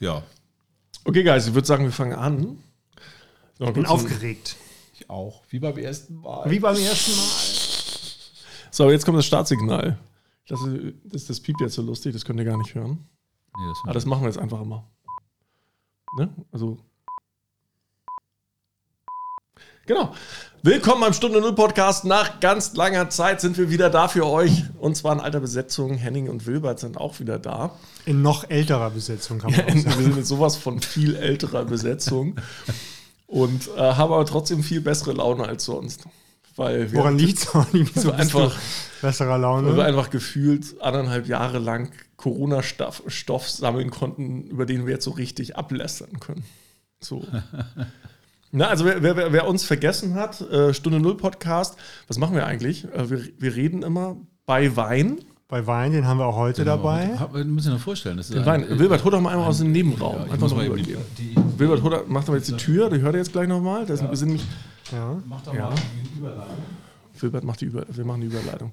Ja. Okay, Guys, ich würde sagen, wir fangen an. Ich bin aufgeregt. Ich auch. Wie beim ersten Mal. Wie beim ersten Mal. So, jetzt kommt das Startsignal. Das, das, das piept jetzt so lustig, das könnt ihr gar nicht hören. Nee, das Aber das machen wir jetzt einfach immer. Ne? Also. Genau. Willkommen beim Stunde Null Podcast. Nach ganz langer Zeit sind wir wieder da für euch. Und zwar in alter Besetzung. Henning und Wilbert sind auch wieder da. In noch älterer Besetzung kann man Ja, auch wir sagen. sind mit sowas von viel älterer Besetzung. Und äh, haben aber trotzdem viel bessere Laune als sonst. Weil wir, Woran liegt es? So einfach- besserer weil wir Laune. einfach gefühlt anderthalb Jahre lang Corona-Stoff Stoff sammeln konnten, über den wir jetzt so richtig ablästern können. So. Na, also wer, wer, wer uns vergessen hat, äh, Stunde Null Podcast, was machen wir eigentlich? Äh, wir, wir reden immer bei Wein. Bei Wein, den haben wir auch heute dabei. Hab- Wir müssen uns vorstellen. Das ist Wein. ein- Wilbert, hol doch mal einmal aus dem Nebenraum. Ja, ich Einfach noch mal eben rübergehen. die, Wilbert, hol, doch- mach doch mal jetzt die Tür, die hört ihr jetzt gleich nochmal. Das Wir sind nämlich, Ja. Mach doch Ja. mal die Überleitung. Wilbert macht die Über, wir machen die Überleitung.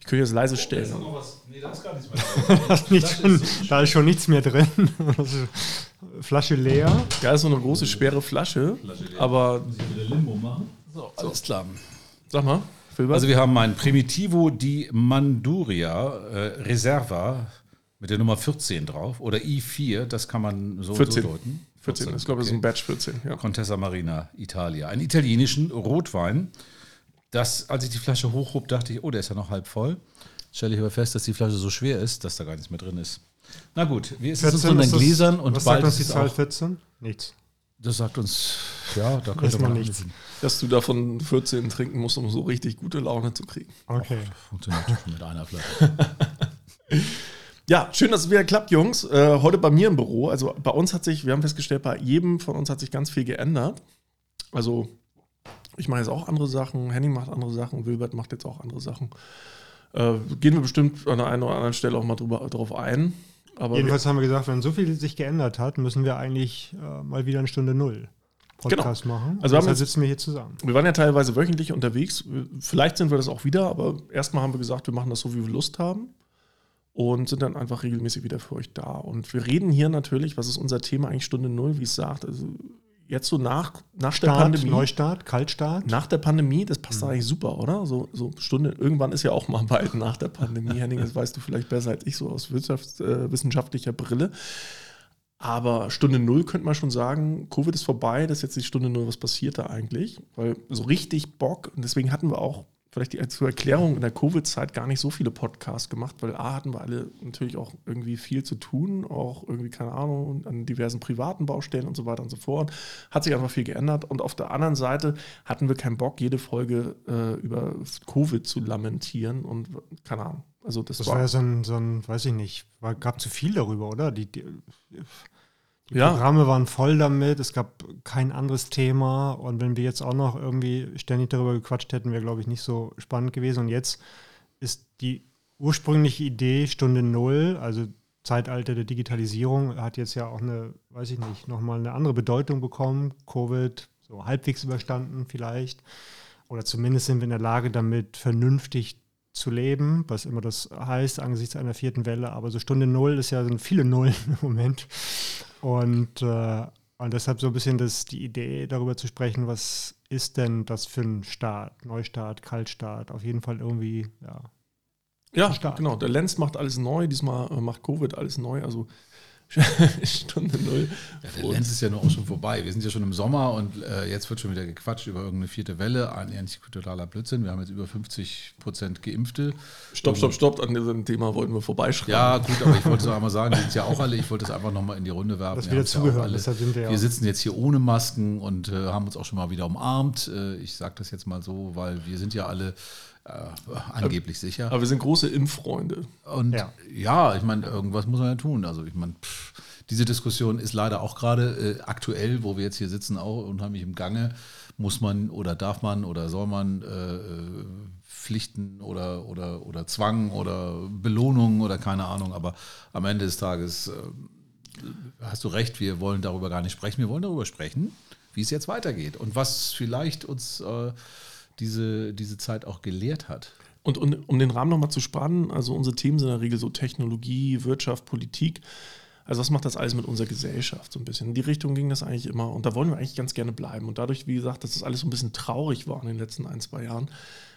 Ich könnte jetzt leise stellen. noch was? Nee, da ist gar nichts mehr. Da ist, nicht schon, da ist schon nichts mehr drin. Ist Flasche leer. Ja, ist so eine große, schwere Flasche. Aber Muss ich wieder Limbo machen? So, alles klar. sag mal, Wilbert. Also wir haben ein Primitivo di Manduria äh, Reserva mit der Nummer 14 drauf oder I4, das kann man so, 14. so deuten. 14, ich glaube, das ist ein Batch 14. Ja. Contessa Marina Italia. Einen italienischen Rotwein. Das, als ich die Flasche hochhob, dachte ich, oh, der ist ja noch halb voll. Stelle ich aber fest, dass die Flasche so schwer ist, dass da gar nichts mehr drin ist. Na gut, wie ist es uns 14 in den das- Gläsern und was sagt bald uns ist die es Zahl auch, 14? Nichts. Das sagt uns, ja, da könnte man nichts. Dass du davon 14 trinken musst, um so richtig gute Laune zu kriegen. Okay. Funktioniert schon mit einer Flasche. Ja, schön, dass es wieder klappt, Jungs. Äh, heute bei mir im Büro. Also bei uns hat sich, wir haben festgestellt, bei jedem von uns hat sich ganz viel geändert. Also ich mache jetzt auch andere Sachen, Henning macht andere Sachen, Wilbert macht jetzt auch andere Sachen. Äh, gehen wir bestimmt an der einen oder anderen Stelle auch mal drüber, drauf ein. Aber Jedenfalls haben wir gesagt, wenn so viel sich geändert hat, müssen wir eigentlich äh, mal wieder eine Stunde Null Podcast machen. Also Deshalb sitzen wir hier zusammen. wir waren ja teilweise wöchentlich unterwegs. Vielleicht sind wir das auch wieder, aber erstmal haben wir gesagt, wir machen das so, wie wir Lust haben. Und sind dann einfach regelmäßig wieder für euch da. Und wir reden hier natürlich, was ist unser Thema eigentlich Stunde Null, wie es sagt. Also jetzt so nach, nach der Start, Pandemie. Neustart, Kaltstart. Nach der Pandemie, das Mhm. passt eigentlich super, oder? So, so Stunde, irgendwann ist ja auch mal bald nach der Pandemie, Henning, das weißt du vielleicht besser als ich, so aus Wirtschafts-, äh, wissenschaftlicher Brille. Aber Stunde Null könnte man schon sagen, Covid ist vorbei, das ist jetzt die Stunde Null, was passiert da eigentlich? Weil so richtig Bock, und deswegen hatten wir auch vielleicht die, zur Erklärung in der Covid-Zeit gar nicht so viele Podcasts gemacht, weil A hatten wir alle natürlich auch irgendwie viel zu tun, auch irgendwie, keine Ahnung, an diversen privaten Baustellen und so weiter und so fort. Hat sich einfach viel geändert. Und auf der anderen Seite hatten wir keinen Bock, jede Folge äh, über Covid zu lamentieren und keine Ahnung. Also das, Das war, war ja so ein, so ein weiß ich nicht, war, gab zu viel darüber, oder? Die, die, die Ja. Programme waren voll damit, es gab kein anderes Thema und wenn wir jetzt auch noch irgendwie ständig darüber gequatscht hätten, wäre, glaube ich, nicht so spannend gewesen. Und jetzt ist die ursprüngliche Idee Stunde Null, also Zeitalter der Digitalisierung, hat jetzt ja auch eine, weiß ich nicht, nochmal eine andere Bedeutung bekommen. Covid, so halbwegs überstanden vielleicht. Oder zumindest sind wir in der Lage, damit vernünftig zu leben, was immer das heißt angesichts einer vierten Welle. Aber so Stunde Null ist ja sind viele Nullen im Moment. Und, äh, und deshalb so ein bisschen das, die Idee, darüber zu sprechen, was ist denn das für ein Start? Neustart, Kaltstart, auf jeden Fall irgendwie, ja. ja, Start. genau. Der Lenz macht alles neu, diesmal äh, macht Covid alles neu. Also Stunde Null. Ja, der Lenz ist ja nur auch schon vorbei. Wir sind ja schon im Sommer und äh, jetzt wird schon wieder gequatscht über irgendeine vierte Welle. Ein eigentlich totaler Blödsinn. Wir haben jetzt über 50 Prozent Geimpfte. Stopp, stopp, stopp. An diesem Thema wollten wir vorbeischreiben. Ja, gut, aber ich wollte es auch einmal sagen, wir sind ja auch alle, ich wollte das einfach nochmal in die Runde werfen. Das Wir wieder haben's ja wir ja Wir sitzen jetzt hier ohne Masken und äh, haben uns auch schon mal wieder umarmt. Äh, ich sage das jetzt mal so, weil wir sind ja alle äh, angeblich sicher. Aber wir sind große Impffreunde. Und ja, Ja. ich meine, irgendwas muss man ja tun. Also ich meine, pff, diese Diskussion ist leider auch gerade äh, aktuell, wo wir jetzt hier sitzen, auch unheimlich im Gange. Muss man oder darf man oder soll man äh, äh, Pflichten oder, oder, oder Zwang oder Belohnungen oder keine Ahnung. Aber am Ende des Tages äh, hast du recht, wir wollen darüber gar nicht sprechen. Wir wollen darüber sprechen, wie es jetzt weitergeht und was vielleicht uns äh, diese, diese Zeit auch gelehrt hat. Und, und um den Rahmen nochmal zu spannen, also unsere Themen sind in der Regel so Technologie, Wirtschaft, Politik. Also was macht das alles mit unserer Gesellschaft so ein bisschen? In die Richtung ging das eigentlich immer und da wollen wir eigentlich ganz gerne bleiben. Und dadurch, wie gesagt, dass das alles so ein bisschen traurig war in den letzten ein, zwei Jahren,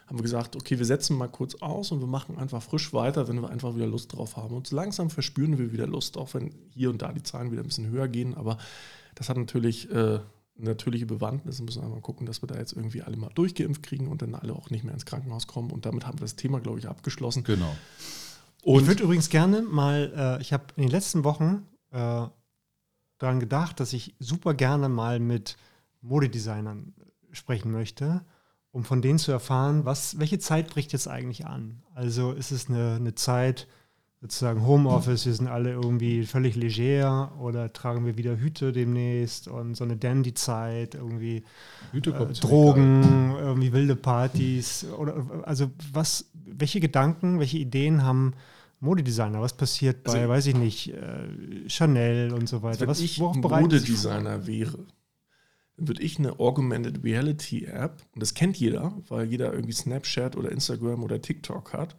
haben wir gesagt, okay, wir setzen mal kurz aus und wir machen einfach frisch weiter, wenn wir einfach wieder Lust drauf haben. Und so langsam verspüren wir wieder Lust, auch wenn hier und da die Zahlen wieder ein bisschen höher gehen. Aber das hat natürlich äh, natürliche Bewandtnis und müssen wir mal gucken, dass wir da jetzt irgendwie alle mal durchgeimpft kriegen und dann alle auch nicht mehr ins Krankenhaus kommen. Und damit haben wir das Thema, glaube ich, abgeschlossen. Genau. Und ich würde übrigens gerne mal, äh, ich habe in den letzten Wochen äh, daran gedacht, dass ich super gerne mal mit Modedesignern sprechen möchte, um von denen zu erfahren, was, welche Zeit bricht jetzt eigentlich an. Also ist es eine, eine Zeit, sozusagen Homeoffice, wir sind alle irgendwie völlig leger oder tragen wir wieder Hüte demnächst und so eine Dandy-Zeit, irgendwie äh, Drogen, irgendwie wilde Partys oder also was, welche Gedanken, welche Ideen haben Modedesigner? Was passiert bei, also, weiß ich nicht, äh, Chanel und so weiter? Was, ich Modedesigner wäre, würde ich eine Augmented Reality App, und das kennt jeder, weil jeder irgendwie Snapchat oder Instagram oder TikTok hat,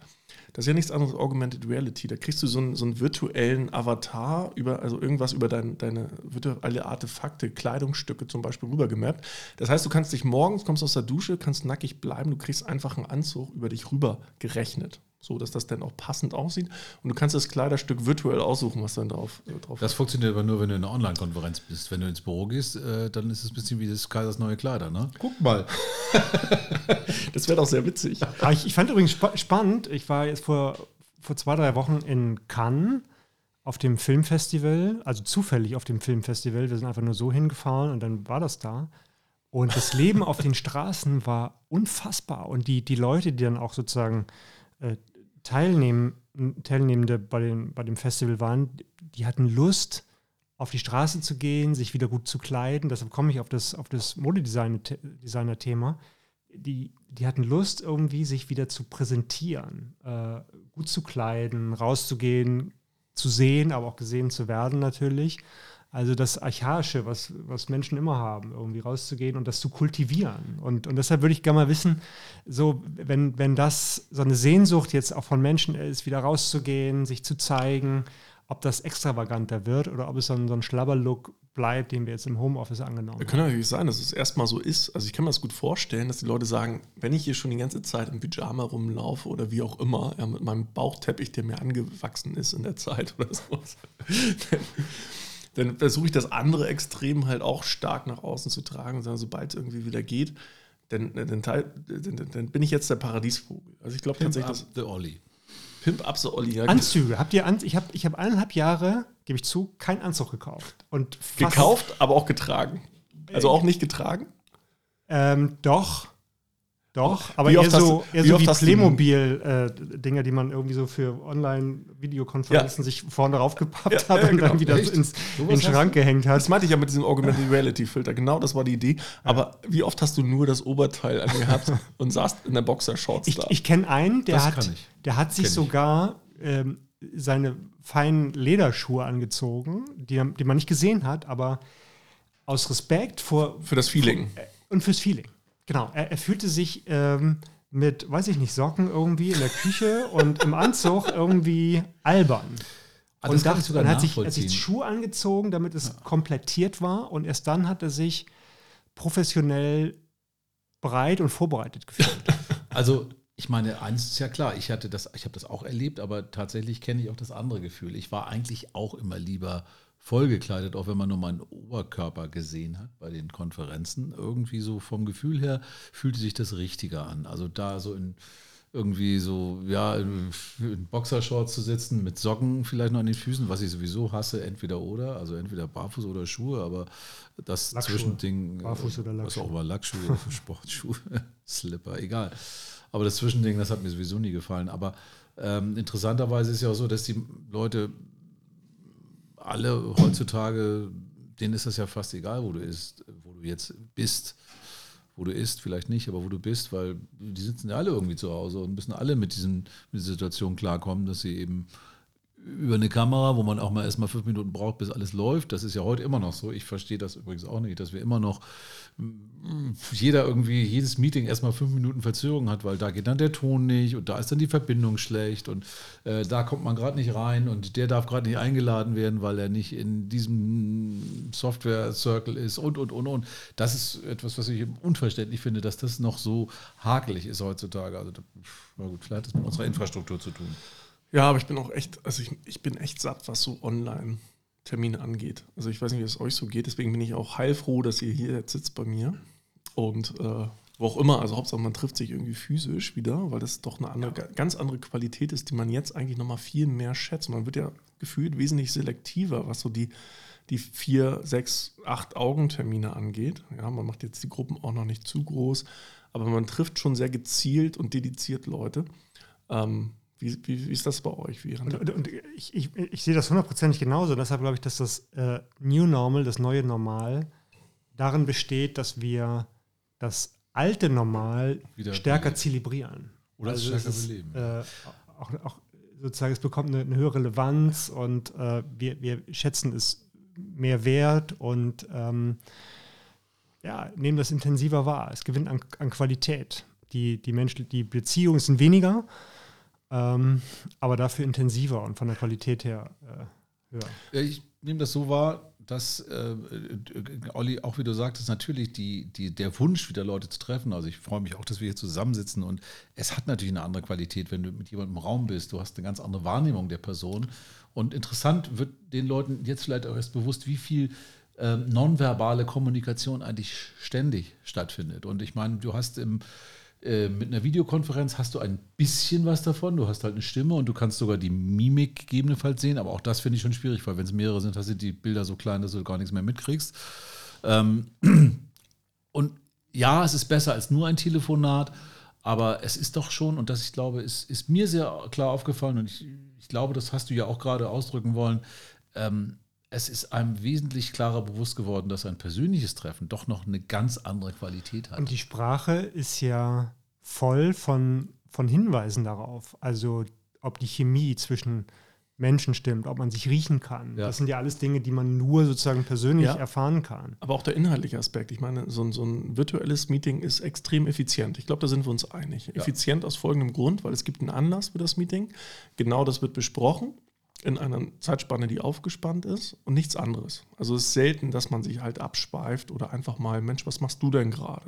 das ist ja nichts anderes als Augmented Reality. Da kriegst du so einen, so einen virtuellen Avatar über, also irgendwas über dein, deine virtuelle Artefakte, Kleidungsstücke zum Beispiel rübergemappt. Das heißt, du kannst dich morgens, kommst aus der Dusche, kannst nackig bleiben, du kriegst einfach einen Anzug über dich rüber gerechnet so dass das dann auch passend aussieht. Und du kannst das Kleiderstück virtuell aussuchen, was dann drauf, äh, drauf Das funktioniert aber nur, wenn du in einer Online-Konferenz bist. Wenn du ins Büro gehst, äh, dann ist es ein bisschen wie das Kaisers neue Kleider, ne? Guck mal. das wäre doch sehr witzig. Ah, ich, ich, fand übrigens spa spannend, ich war jetzt vor, vor zwei, drei Wochen in Cannes auf dem Filmfestival, also zufällig auf dem Filmfestival. Wir sind einfach nur so hingefahren und dann war das da. Und das Leben auf den Straßen war unfassbar. Und die, die Leute, die dann auch sozusagen äh, Teilnehm, Teilnehmende bei, den, bei dem Festival waren, die hatten Lust, auf die Straße zu gehen, sich wieder gut zu kleiden. Deshalb komme ich auf das, auf das Modedesigner-Thema. Die, die hatten Lust, irgendwie sich wieder zu präsentieren, äh, gut zu kleiden, rauszugehen, zu sehen, aber auch gesehen zu werden natürlich. Also das Archaische, was, was Menschen immer haben, irgendwie rauszugehen und das zu kultivieren. Und, und deshalb würde ich gerne mal wissen, so, wenn, wenn das so eine Sehnsucht jetzt auch von Menschen ist, wieder rauszugehen, sich zu zeigen, ob das extravaganter wird oder ob es so ein, so ein Schlabberlook bleibt, den wir jetzt im Homeoffice angenommen haben. Kann natürlich sein, dass es erstmal so ist. Also ich kann mir das gut vorstellen, dass die Leute sagen, wenn ich hier schon die ganze Zeit im Pyjama rumlaufe oder wie auch immer, ja, mit meinem Bauchteppich, der mir angewachsen ist in der Zeit oder so, dann versuche ich das andere Extrem halt auch stark nach außen zu tragen, sondern sobald es irgendwie wieder geht, dann, dann, dann, dann, bin ich jetzt der Paradiesvogel. Also ich glaube tatsächlich, dass the Olli. Pimp up the Olli. Ja. Anzüge. Habt ihr An ich habe ich hab eineinhalb Jahre, gebe ich zu, keinen Anzug gekauft. Und gekauft, aber auch getragen. Also auch nicht getragen? Ähm, doch. Doch, aber eher so, eher wie, so wie Playmobil-Dinger, äh, die man irgendwie so für Online-Videokonferenzen ja. sich vorne draufgepappt ja, hat ja, und genau. dann wieder ins, in den Schrank gehängt hat. Das meinte ich ja mit diesem Augmented Reality-Filter. Genau, das war die Idee. Aber wie oft hast du nur das Oberteil angehabt und saßt in der Boxershorts ich, da? Ich kenne einen, der hat, der hat sich sogar ähm, seine feinen Lederschuhe angezogen, die, die man nicht gesehen hat, aber aus Respekt vor. Für das Feeling. Vor, äh, und fürs Feeling. Genau, er, er fühlte sich ähm, mit, weiß ich nicht, Socken irgendwie in der Küche und im Anzug irgendwie albern. Ah, und das dann hat sich, er sich Schuhe angezogen, damit es ja. komplettiert war und erst dann hat er sich professionell bereit und vorbereitet gefühlt. Also ich meine, eins ist ja klar, ich hatte das, ich habe das auch erlebt, aber tatsächlich kenne ich auch das andere Gefühl. Ich war eigentlich auch immer lieber vollgekleidet, auch wenn man nur meinen Oberkörper gesehen hat bei den Konferenzen. Irgendwie so vom Gefühl her fühlte sich das richtiger an. Also da so in irgendwie so, ja, in, Boxershorts zu sitzen, mit Socken vielleicht noch an den Füßen, was ich sowieso hasse, entweder oder, also entweder Barfuß oder Schuhe, aber das Lackschuhe. Zwischending, Barfuß oder Lackschuhe. was auch mal Lackschuhe, Sportschuhe, Slipper, egal. Aber das Zwischending, das hat mir sowieso nie gefallen. Aber ähm, interessanterweise ist ja auch so, dass die Leute alle heutzutage, denen ist das ja fast egal, wo du ist, wo du jetzt bist. Wo du isst, vielleicht nicht, aber wo du bist, weil die sitzen ja alle irgendwie zu Hause und müssen alle mit, diesen, mit dieser Situation klarkommen, dass sie eben über eine Kamera, wo man auch mal erstmal fünf Minuten braucht, bis alles läuft. Das ist ja heute immer noch so. Ich verstehe das übrigens auch nicht, dass wir immer noch jeder irgendwie jedes Meeting erstmal fünf Minuten Verzögerung hat, weil da geht dann der Ton nicht und da ist dann die Verbindung schlecht und äh, da kommt man gerade nicht rein und der darf gerade nicht eingeladen werden, weil er nicht in diesem Software-Circle ist und und und und. Das ist etwas, was ich unverständlich finde, dass das noch so hakelig ist heutzutage. Also, na gut, vielleicht hat das mit unserer Infrastruktur zu tun. Ja, aber ich bin auch echt, also ich, ich bin echt satt, was so online Termine angeht. Also ich weiß nicht, wie es euch so geht, deswegen bin ich auch heilfroh, dass ihr hier jetzt sitzt bei mir. Und äh, wo auch immer, also Hauptsache man trifft sich irgendwie physisch wieder, weil das doch eine andere, ganz andere Qualität ist, die man jetzt eigentlich nochmal viel mehr schätzt. Man wird ja gefühlt wesentlich selektiver, was so die, die vier, sechs, acht Augentermine angeht. Ja, man macht jetzt die Gruppen auch noch nicht zu groß, aber man trifft schon sehr gezielt und dediziert Leute. Ähm, wie, wie, wie, ist das bei euch? Wie und, und, und ich, ich, ich, sehe das hundertprozentig genauso. Deshalb glaube ich, dass das äh, New Normal, das neue Normal, darin besteht, dass wir das alte Normal Wieder stärker beleben. zelebrieren. Oder also stärker ist, beleben. Äh, auch, auch, sozusagen, es bekommt eine, eine höhere Relevanz und äh, wir, wir schätzen es mehr wert und ähm, ja, nehmen das intensiver wahr. Es gewinnt an, an Qualität. Die, die, Menschen, die Beziehungen sind weniger, ähm, aber dafür intensiver und von der Qualität her äh, höher. Ich nehme das so wahr, dass, äh, Olli, auch wie du sagtest, natürlich die, die, der Wunsch, wieder Leute zu treffen. Also ich freue mich auch, dass wir hier zusammensitzen und es hat natürlich eine andere Qualität, wenn du mit jemandem im Raum bist. Du hast eine ganz andere Wahrnehmung der Person. Und interessant wird den Leuten jetzt vielleicht auch erst bewusst, wie viel ähm, nonverbale Kommunikation eigentlich ständig stattfindet. Und ich meine, du hast im äh, mit einer Videokonferenz hast du ein bisschen was davon. Du hast halt eine Stimme und du kannst sogar die Mimik gegebenenfalls sehen. Aber auch das finde ich schon schwierig, weil wenn es mehrere sind, hast du die Bilder so klein, dass du gar nichts mehr mitkriegst. Ähm, und ja, es ist besser als nur ein Telefonat, aber es ist doch schon, und das ich glaube, ist, ist mir sehr klar aufgefallen und ich, ich glaube, das hast du ja auch gerade ausdrücken wollen. Ähm, es ist einem wesentlich klarer bewusst geworden, dass ein persönliches Treffen doch noch eine ganz andere Qualität hat. Und die Sprache ist ja voll von, von Hinweisen darauf. Also ob die Chemie zwischen Menschen stimmt, ob man sich riechen kann. Ja. Das sind ja alles Dinge, die man nur sozusagen persönlich ja. erfahren kann. Aber auch der inhaltliche Aspekt. Ich meine, so ein, so ein virtuelles Meeting ist extrem effizient. Ich glaube, da sind wir uns einig. Ja. Effizient aus folgendem Grund, weil es gibt einen Anlass für das Meeting. Genau das wird besprochen in einer Zeitspanne, die aufgespannt ist und nichts anderes. Also es ist selten, dass man sich halt abschweift oder einfach mal, Mensch, was machst du denn gerade?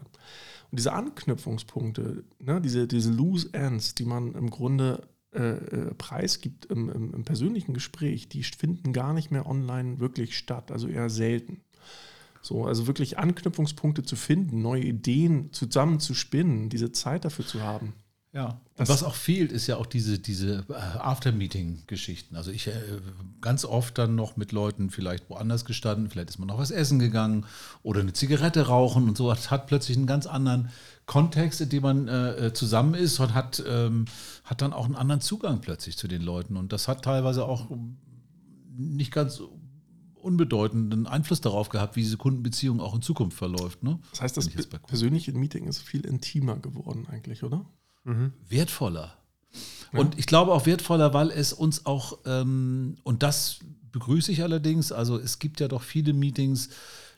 Und diese Anknüpfungspunkte, ne, diese, diese Loose Ends, die man im Grunde äh, äh, preisgibt im, im, im persönlichen Gespräch, die finden gar nicht mehr online wirklich statt, also eher selten. So, also wirklich Anknüpfungspunkte zu finden, neue Ideen zusammen zu spinnen, diese Zeit dafür zu haben. Ja. Und was auch fehlt, ist ja auch diese, diese äh, After-Meeting-Geschichten. Also ich äh, ganz oft dann noch mit Leuten vielleicht woanders gestanden, vielleicht ist man noch was essen gegangen oder eine Zigarette rauchen und so. Das hat plötzlich einen ganz anderen Kontext, in dem man äh, äh, zusammen ist und hat, ähm, hat dann auch einen anderen Zugang plötzlich zu den Leuten. Und das hat teilweise auch nicht ganz unbedeutenden Einfluss darauf gehabt, wie diese Kundenbeziehung auch in Zukunft verläuft. Ne? Das heißt, das persönliche Meeting ist viel intimer geworden eigentlich, oder? Mhm. wertvoller. Ja. Und ich glaube auch wertvoller, weil es uns auch, ähm, und das begrüße ich allerdings, also es gibt ja doch viele Meetings,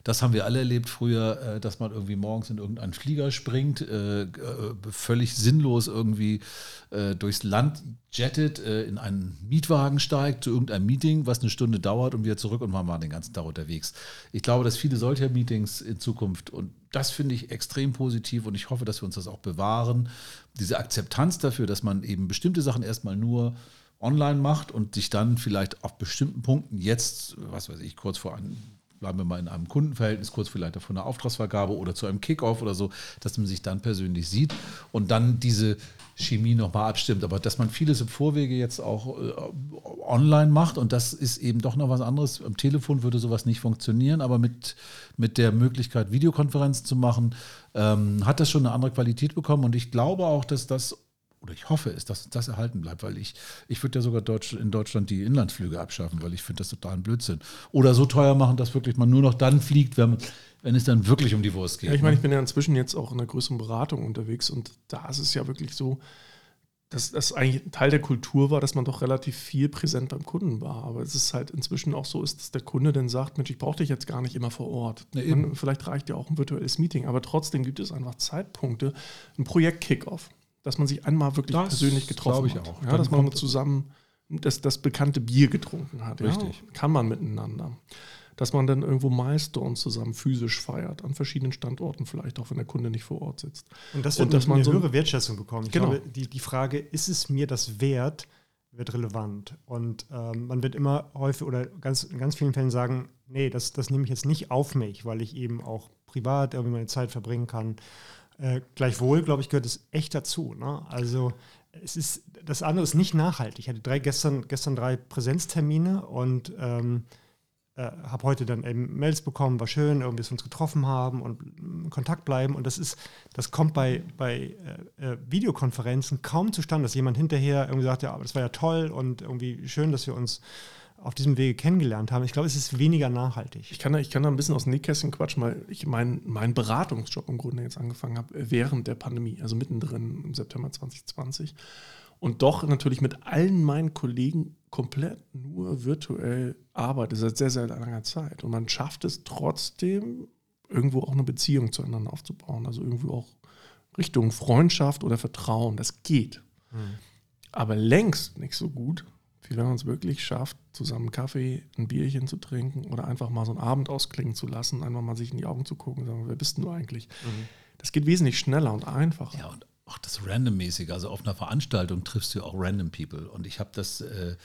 das haben wir alle erlebt früher, äh, dass man irgendwie morgens in irgendeinen Flieger springt, äh, äh, völlig sinnlos irgendwie durchs Land jettet, in einen Mietwagen steigt zu irgendeinem Meeting, was eine Stunde dauert und wieder zurück und man war den ganzen Tag unterwegs. Ich glaube, dass viele solcher Meetings in Zukunft und das finde ich extrem positiv und ich hoffe, dass wir uns das auch bewahren. Diese Akzeptanz dafür, dass man eben bestimmte Sachen erstmal nur online macht und sich dann vielleicht auf bestimmten Punkten jetzt, was weiß ich, kurz vor einem bleiben wir mal in einem Kundenverhältnis, kurz vielleicht von einer Auftragsvergabe oder zu einem Kickoff oder so, dass man sich dann persönlich sieht und dann diese Chemie nochmal abstimmt. Aber dass man vieles im Vorwege jetzt auch äh, online macht und das ist eben doch noch was anderes. Am Telefon würde sowas nicht funktionieren, aber mit, mit der Möglichkeit, Videokonferenzen zu machen, ähm, hat das schon eine andere Qualität bekommen und ich glaube auch, dass das oder ich hoffe es, dass das erhalten bleibt, weil ich, ich würde ja sogar Deutsch, in Deutschland die Inlandsflüge abschaffen, weil ich finde das total ein Blödsinn. Oder so teuer machen, dass wirklich man nur noch dann fliegt, wenn, wenn es dann wirklich um die Wurst geht. Ja, ich meine, ne? ich bin ja inzwischen jetzt auch in einer größeren Beratung unterwegs und da ist es ja wirklich so, dass das eigentlich ein Teil der Kultur war, dass man doch relativ viel präsent beim Kunden war. Aber es ist halt inzwischen auch so, ist, dass der Kunde dann sagt, Mensch, ich brauche dich jetzt gar nicht immer vor Ort. Ja, man, vielleicht reicht ja auch ein virtuelles Meeting, aber trotzdem gibt es einfach Zeitpunkte, ein Projekt-Kickoff, dass man sich einmal wirklich Das persönlich getroffen glaube ich hat. auch. Ja, Dann dass man zusammen das, das bekannte Bier getrunken hat. Richtig. Ja, kann man miteinander. Dass man dann irgendwo Milestones zusammen physisch feiert, an verschiedenen Standorten, vielleicht auch wenn der Kunde nicht vor Ort sitzt. Und das Und wird dass dass man eine so- höhere Wertschätzung bekommen. Ich Genau. glaube, die, die Frage, ist es mir das wert, wird relevant. Und ähm, man wird immer häufig oder ganz, in ganz vielen Fällen sagen, nee, das, das nehme ich jetzt nicht auf mich, weil ich eben auch privat irgendwie meine Zeit verbringen kann. Äh, gleichwohl, glaube ich, gehört es echt dazu. Ne? Also es ist, das andere ist nicht nachhaltig. Ich hatte drei, gestern, gestern drei Präsenztermine und ähm, äh, habe heute dann eben Mails bekommen, war schön, irgendwie, dass wir uns getroffen haben und in Kontakt bleiben. Und das ist, das kommt bei, bei äh, äh, Videokonferenzen kaum zustande, dass jemand hinterher irgendwie sagt, ja, aber das war ja toll und irgendwie schön, dass wir uns auf diesem Wege kennengelernt haben. Ich glaube, es ist weniger nachhaltig. Ich kann, da, ich kann da ein bisschen aus dem Nähkästchen quatschen, weil ich meinen mein Beratungsjob im Grunde jetzt angefangen habe äh, während der Pandemie, also mittendrin im September 2020. Und doch natürlich mit allen meinen Kollegen komplett nur virtuell arbeite seit sehr, sehr langer Zeit. Und man schafft es trotzdem, irgendwo auch eine Beziehung zueinander aufzubauen. Also irgendwo auch Richtung Freundschaft oder Vertrauen. Das geht. Aber längst nicht so gut, wenn man es wirklich schafft, zusammen einen Kaffee, ein Bierchen zu trinken oder einfach mal so einen Abend ausklingen zu lassen, einfach mal sich in die Augen zu gucken und sagen, wer bist denn du eigentlich? Das geht wesentlich schneller und einfacher. Ja, und auch das Randommäßige. Also auf einer Veranstaltung triffst du auch Random People. Und ich habe das äh,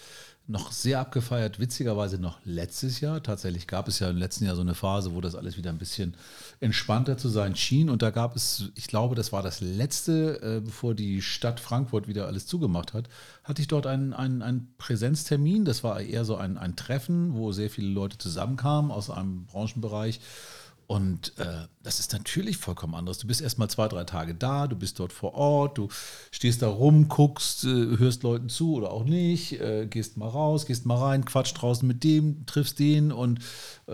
noch sehr abgefeiert, witzigerweise noch letztes Jahr. Tatsächlich gab es ja im letzten Jahr so eine Phase, wo das alles wieder ein bisschen entspannter zu sein schien. Und da gab es, ich glaube, das war das letzte, äh, bevor die Stadt Frankfurt wieder alles zugemacht hat, hatte ich dort einen, einen, einen Präsenztermin. Das war eher so ein, ein Treffen, wo sehr viele Leute zusammenkamen aus einem Branchenbereich. Und äh, das ist natürlich vollkommen anderes. Du bist erstmal zwei, drei Tage da, du bist dort vor Ort, du stehst da rum, guckst, äh, hörst Leuten zu oder auch nicht, äh, gehst mal raus, gehst mal rein, quatscht draußen mit dem, triffst den und äh,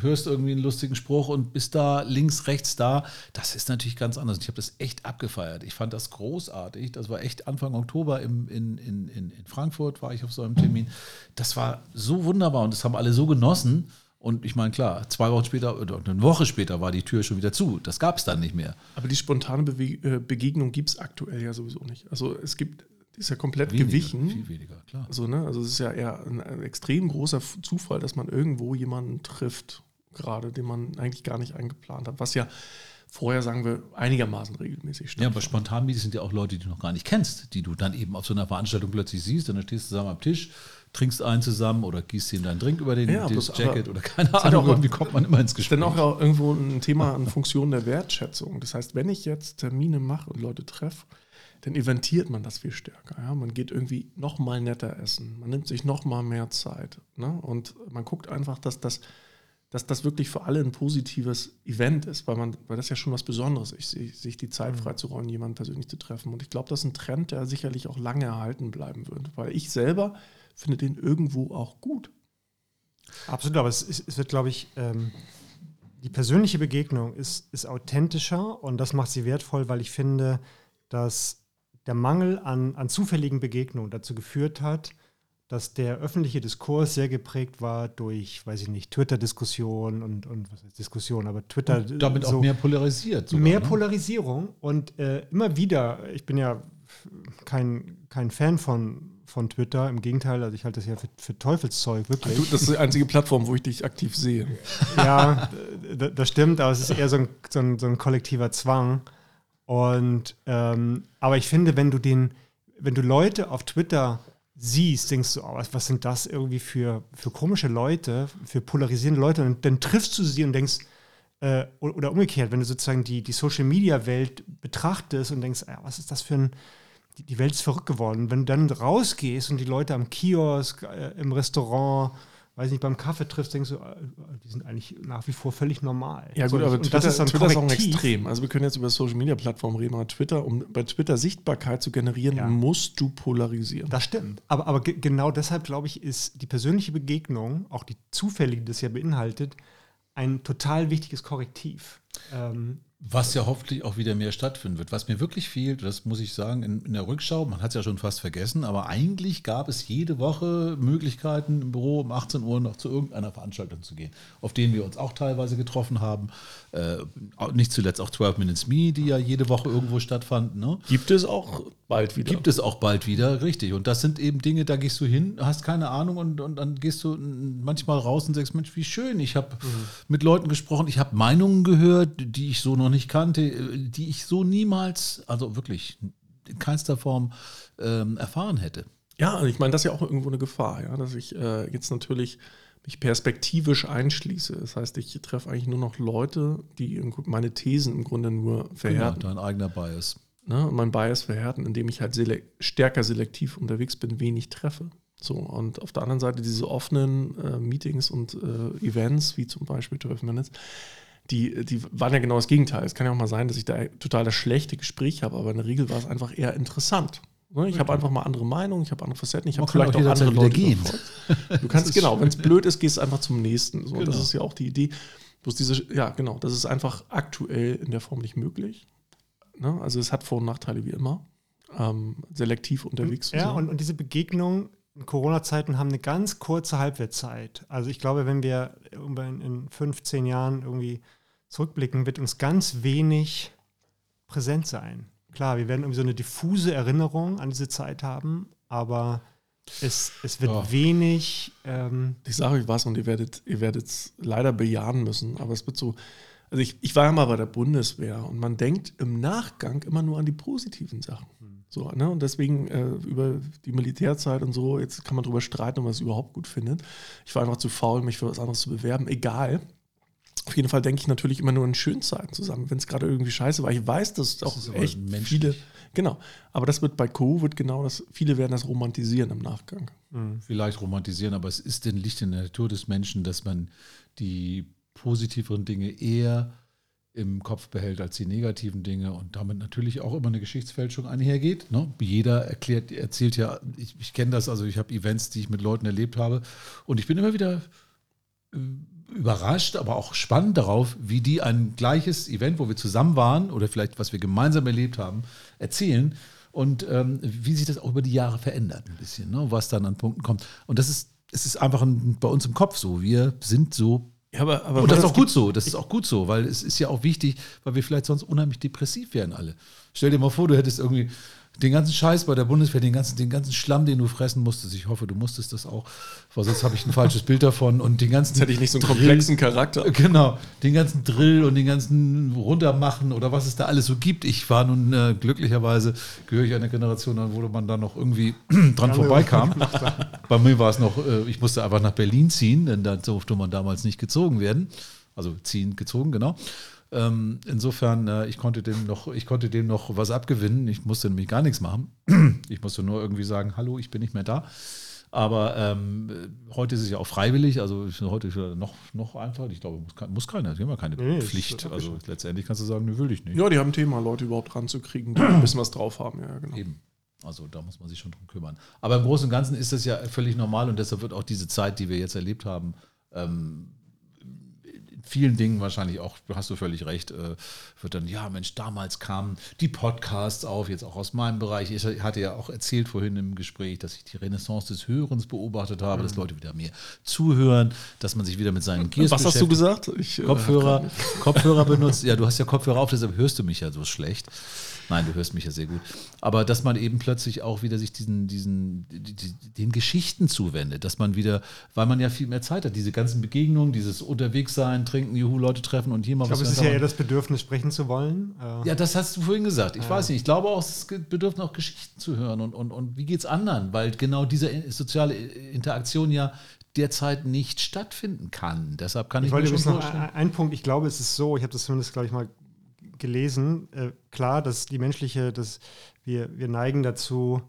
hörst irgendwie einen lustigen Spruch und bist da links, rechts da. Das ist natürlich ganz anders. Ich habe das echt abgefeiert. Ich fand das großartig. Das war echt Anfang Oktober im, in, in, in Frankfurt, war ich auf so einem Termin. Das war so wunderbar und das haben alle so genossen. Und ich meine, klar, zwei Wochen später oder eine Woche später war die Tür schon wieder zu. Das gab es dann nicht mehr. Aber die spontane Bewe äh, Begegnung gibt es aktuell ja sowieso nicht. Also es gibt, ist ja komplett Weniger, gewichen. Viel weniger, klar. Also, ne, also es ist ja eher ein, ein extrem großer Zufall, dass man irgendwo jemanden trifft, gerade den man eigentlich gar nicht eingeplant hat, was ja vorher, sagen wir, einigermaßen regelmäßig Ja, stattfindet. aber Spontanmeetings sind ja auch Leute, die du noch gar nicht kennst, die du dann eben auf so einer Veranstaltung plötzlich siehst und dann stehst du zusammen am Tisch, trinkst einen zusammen oder gießt ihm deinen Drink über den Ja, das bloß Jacket oder keine Ahnung, irgendwie kommt man immer ins ist Gespräch. dann auch irgendwo ein Thema an Funktion der Wertschätzung. Das heißt, wenn ich jetzt Termine mache und Leute treffe, dann eventiert man das viel stärker. Ja? Man geht irgendwie noch mal netter essen, man nimmt sich noch mal mehr Zeit. Ne? Und man guckt einfach, dass das, dass das wirklich für alle ein positives Event ist, weil, man, weil das ja schon was Besonderes ist, sich, sich die Zeit freizuräumen, jemanden persönlich zu treffen. Und ich glaube, das ist ein Trend, der sicherlich auch lange erhalten bleiben wird, weil ich selber finde den irgendwo auch gut. Absolut, aber es, ist, es wird, glaube ich, ähm, die persönliche Begegnung ist, ist authentischer und das macht sie wertvoll, weil ich finde, dass der Mangel an, an zufälligen Begegnungen dazu geführt hat, dass der öffentliche Diskurs sehr geprägt war durch, weiß ich nicht, Twitter-Diskussionen und, und was heißt Diskussion, aber Twitter. damit auch so- mehr polarisiert. sogar, mehr ne? Polarisierung und äh, immer wieder, ich bin ja kein, kein Fan von, von Twitter, im Gegenteil, also ich halte das ja für, für Teufelszeug, wirklich. Du, das ist die einzige Plattform, wo ich dich aktiv sehe. Ja, das stimmt, aber es ist eher so ein, so ein, so ein kollektiver Zwang. Und ähm, aber ich finde, wenn du den, wenn du Leute auf Twitter siehst, denkst du, oh, was, was sind das irgendwie für, für komische Leute, für polarisierende Leute, und dann triffst du sie und denkst, äh, oder umgekehrt, wenn du sozusagen die, die Social Media Welt betrachtest und denkst, ah, was ist das für ein, die, Welt ist verrückt geworden. Wenn du dann rausgehst und die Leute am Kiosk, äh, im Restaurant, weiß nicht, beim Kaffee triffst, denkst du, äh, die sind eigentlich nach wie vor völlig normal. Ja, gut, aber und Twitter, das ist ein Twitter ist auch ein. Extrem. Also, wir können jetzt über Social Media Plattformen reden, aber Twitter, um bei Twitter Sichtbarkeit zu generieren, Ja. musst du polarisieren. Das stimmt. Aber, aber ge- genau deshalb, glaube ich, ist die persönliche Begegnung, auch die zufällige, die das ja beinhaltet, ein total wichtiges Korrektiv. Ähm, Was ja hoffentlich auch wieder mehr stattfinden wird. Was mir wirklich fehlt, das muss ich sagen, in, in der Rückschau, man hat es ja schon fast vergessen, aber eigentlich gab es jede Woche Möglichkeiten im Büro um 18 Uhr noch zu irgendeiner Veranstaltung zu gehen, auf denen wir uns auch teilweise getroffen haben. Äh, nicht zuletzt auch 12 Minutes Me, die ja jede Woche irgendwo stattfanden. Ne? Gibt es auch bald wieder. Gibt es auch bald wieder, richtig. Und das sind eben Dinge, da gehst du hin, hast keine Ahnung und, und dann gehst du manchmal raus und sagst, Mensch, wie schön, ich habe mhm. mit Leuten gesprochen, ich habe Meinungen gehört, die ich so noch nicht kannte, die ich so niemals, also wirklich in keinster Form ähm, erfahren hätte. Ja, ich meine, das ist ja auch irgendwo eine Gefahr, ja, dass ich äh, jetzt natürlich mich perspektivisch einschließe. Das heißt, ich treffe eigentlich nur noch Leute, die meine Thesen im Grunde nur verhärten. Genau, dein eigener Bias. Ne, und mein Bias verhärten, indem ich halt sele stärker selektiv unterwegs bin, wen ich treffe. So, und auf der anderen Seite diese offenen äh, Meetings und äh, Events, wie zum Beispiel 12 Minutes, die, die waren ja genau das Gegenteil. Es kann ja auch mal sein, dass ich da total das schlechte Gespräch habe, aber in der Regel war es einfach eher interessant. Ne, ich habe einfach mal andere Meinungen, ich habe andere Facetten, ich habe vielleicht auch, auch andere Leute gehen. Du kannst, genau, wenn es blöd ist, gehst du einfach zum nächsten. So, genau. Das ist ja auch die Idee. Bloß diese, ja, genau, das ist einfach aktuell in der Form nicht möglich. Ne? Also es hat Vor- und Nachteile wie immer. Ähm, selektiv unterwegs. Ja, und, und diese Begegnungen in Corona-Zeiten haben eine ganz kurze Halbwertszeit. Also ich glaube, wenn wir in, in 15 Jahren irgendwie zurückblicken, wird uns ganz wenig präsent sein klar, wir werden irgendwie so eine diffuse Erinnerung an diese Zeit haben, aber es, es wird ja. wenig. Ähm ich sage euch was und ihr werdet ihr es leider bejahen müssen, aber es wird so. Also ich, ich war ja mal bei der Bundeswehr und man denkt im Nachgang immer nur an die positiven Sachen. Hm. So, ne? Und deswegen äh, über die Militärzeit und so, jetzt kann man darüber streiten, ob man es überhaupt gut findet. Ich war einfach zu faul, mich für was anderes zu bewerben. Egal. Auf jeden Fall denke ich natürlich immer nur in schönen Zeiten zusammen, wenn es gerade irgendwie scheiße war. Ich weiß, dass das auch echt viele. Genau. Aber das wird bei Co. wird genau das, viele werden das romantisieren im Nachgang. Mhm. Vielleicht romantisieren, aber es ist denn Licht in der Natur des Menschen, dass man die positiveren Dinge eher im Kopf behält als die negativen Dinge und damit natürlich auch immer eine Geschichtsfälschung einhergeht. Ne? Jeder erklärt, erzählt ja, ich, ich kenne das, also ich habe Events, die ich mit Leuten erlebt habe und ich bin immer wieder äh, überrascht, aber auch spannend darauf, wie die ein gleiches Event, wo wir zusammen waren oder vielleicht was wir gemeinsam erlebt haben, erzählen und ähm, wie sich das auch über die Jahre verändert ein bisschen, ne? was dann an Punkten kommt. Und das ist, es ist einfach ein, bei uns im Kopf so. Wir sind so. Ja, aber, aber und das ist auch gut so. Das ist auch gut so, weil es ist ja auch wichtig, weil wir vielleicht sonst unheimlich depressiv wären alle. Stell dir mal vor, du hättest irgendwie den ganzen Scheiß bei der Bundeswehr, den ganzen, den ganzen Schlamm, den du fressen musstest. Ich hoffe, du musstest das auch, weil sonst habe ich ein falsches Bild davon. Und den ganzen. Jetzt hätte ich nicht so einen Drill, komplexen Charakter. Genau, den ganzen Drill und den ganzen Runtermachen oder was es da alles so gibt. Ich war nun äh, glücklicherweise, gehöre ich einer Generation an, wo man da noch irgendwie dran vorbeikam. bei mir war es noch, äh, ich musste einfach nach Berlin ziehen, denn da durfte man damals nicht gezogen werden. Also ziehen, gezogen, genau. Ähm, insofern, äh, ich konnte dem noch, ich konnte dem noch was abgewinnen. Ich musste nämlich gar nichts machen. Ich musste nur irgendwie sagen, hallo, ich bin nicht mehr da. Aber ähm, heute ist es ja auch freiwillig, also heute ist es noch, noch einfacher. Ich glaube, muss, muss keiner, die haben ja keine nee, Pflicht. Also letztendlich kannst du sagen, ne, will ich nicht. Ja, die haben ein Thema, Leute überhaupt ranzukriegen, die ein bisschen was drauf haben. Ja, genau. Eben. Also da muss man sich schon drum kümmern. Aber im Großen und Ganzen ist das ja völlig normal und deshalb wird auch diese Zeit, die wir jetzt erlebt haben, ähm, vielen Dingen wahrscheinlich auch, du hast du völlig recht, äh, wird dann, ja Mensch, damals kamen die Podcasts auf, jetzt auch aus meinem Bereich. Ich hatte ja auch erzählt vorhin im Gespräch, dass ich die Renaissance des Hörens beobachtet habe, mhm. dass Leute wieder mehr zuhören, dass man sich wieder mit seinen Gears Was hast du gesagt? Ich, äh, Kopfhörer, Kopfhörer benutzt. Ja, du hast ja Kopfhörer auf, deshalb hörst du mich ja so schlecht. Nein, du hörst mich ja sehr gut. Aber dass man eben plötzlich auch wieder sich diesen, diesen, den Geschichten zuwendet, dass man wieder, weil man ja viel mehr Zeit hat, diese ganzen Begegnungen, dieses Unterwegssein, trinken, Juhu, Leute treffen und hier mal ich was. Ich glaube, es ist ja eher das Bedürfnis, sprechen zu wollen. Äh. Ja, das hast du vorhin gesagt. Ich ja. weiß nicht. Ich glaube auch, es bedürfen auch Geschichten zu hören und, und, und wie geht es anderen, weil genau diese soziale Interaktion ja derzeit nicht stattfinden kann. Deshalb kann ich, ich wollte mir schon noch einen Punkt, ich glaube, es ist so, ich habe das zumindest, glaube ich, mal gelesen. Äh, klar, dass die menschliche, dass wir, wir neigen dazu,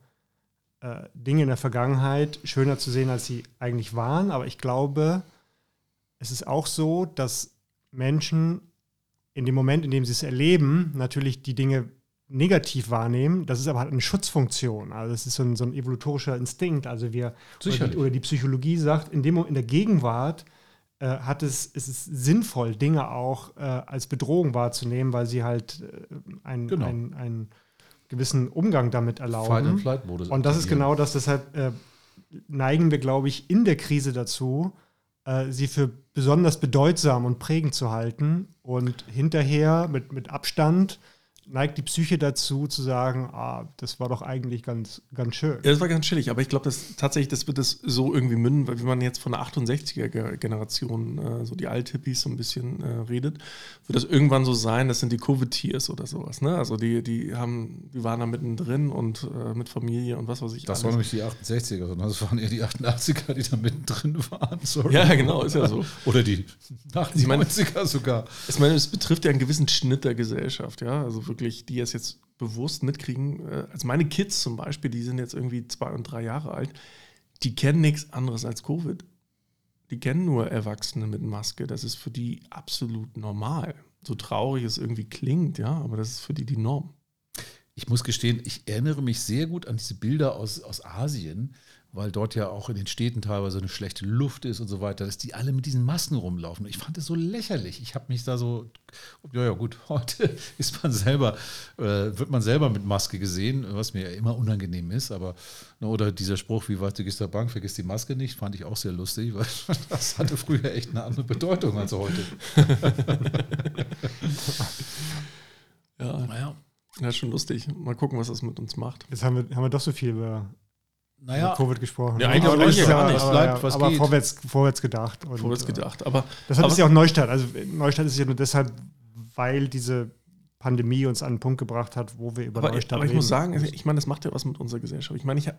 äh, Dinge in der Vergangenheit schöner zu sehen, als sie eigentlich waren. Aber ich glaube, es ist auch so, dass Menschen in dem Moment, in dem sie es erleben, natürlich die Dinge negativ wahrnehmen. Das ist aber halt eine Schutzfunktion. Also das ist so ein, so ein evolutorischer Instinkt. Also wir oder die, oder die, Psychologie sagt, in dem in der Gegenwart hat es, ist es sinnvoll, Dinge auch äh, als Bedrohung wahrzunehmen, weil sie halt äh, ein, Genau. ein, einen gewissen Umgang damit erlauben. Fight-and-Flight-Modus Und das ist genau das, deshalb äh, neigen wir, glaube ich, in der Krise dazu, äh, sie für besonders bedeutsam und prägend zu halten. Und hinterher mit, mit Abstand neigt die Psyche dazu zu sagen, ah, das war doch eigentlich ganz, ganz schön. Ja, das war ganz chillig, aber ich glaube, dass tatsächlich, das wird das so irgendwie münden, weil wenn man jetzt von der 68er-Generation, äh, so die Althippies so ein bisschen äh, redet, wird das irgendwann so sein, das sind die Covid-Tiers oder sowas, ne? Also die, die haben, die waren da mittendrin und äh, mit Familie und was weiß ich. Das alles. waren nämlich die 68er, sondern das waren eher die 88er, die da mittendrin waren. Sorry. Ja, genau, ist ja so. Oder die Ich meine- 98er sogar. Ich meine, es betrifft ja einen gewissen Schnitt der Gesellschaft, ja. Also wirklich, die es jetzt bewusst mitkriegen. Äh, Also meine Kids zum Beispiel, die sind jetzt irgendwie zwei und drei Jahre alt, die kennen nichts anderes als Covid. Die kennen nur Erwachsene mit Maske. Das ist für die absolut normal. So traurig es irgendwie klingt, ja, aber das ist für die die Norm. Ich muss gestehen, ich erinnere mich sehr gut an diese Bilder aus, aus Asien, weil dort ja auch in den Städten teilweise eine schlechte Luft ist und so weiter, dass die alle mit diesen Masken rumlaufen. Ich fand es so lächerlich. Ich habe mich da so, ja, ja, gut, heute ist man selber, äh, wird man selber mit Maske gesehen, was mir ja immer unangenehm ist. Aber, ne, oder dieser Spruch, wie weit du gehst der Bank, vergiss die Maske nicht, fand ich auch sehr lustig, weil das hatte früher echt eine andere Bedeutung als heute. Ja, Naja. ja, schon lustig. Mal gucken, was das mit uns macht. Jetzt haben wir, haben wir doch so viel über, Naja, Covid gesprochen. Ja, eigentlich- aber eigentlich ist gar ja, nicht. aber, Bleibt, was aber geht. vorwärts, vorwärts gedacht. Und, Vorwärts äh, gedacht. Aber Deshalb aber- ist ja auch Neustadt. Also Neustadt ist ja nur deshalb, weil diese Pandemie uns an einen Punkt gebracht hat, wo wir über Aber, Neustadt aber ich reden. muss sagen, also ich meine, das macht ja was mit unserer Gesellschaft. Ich meine, ich, hab,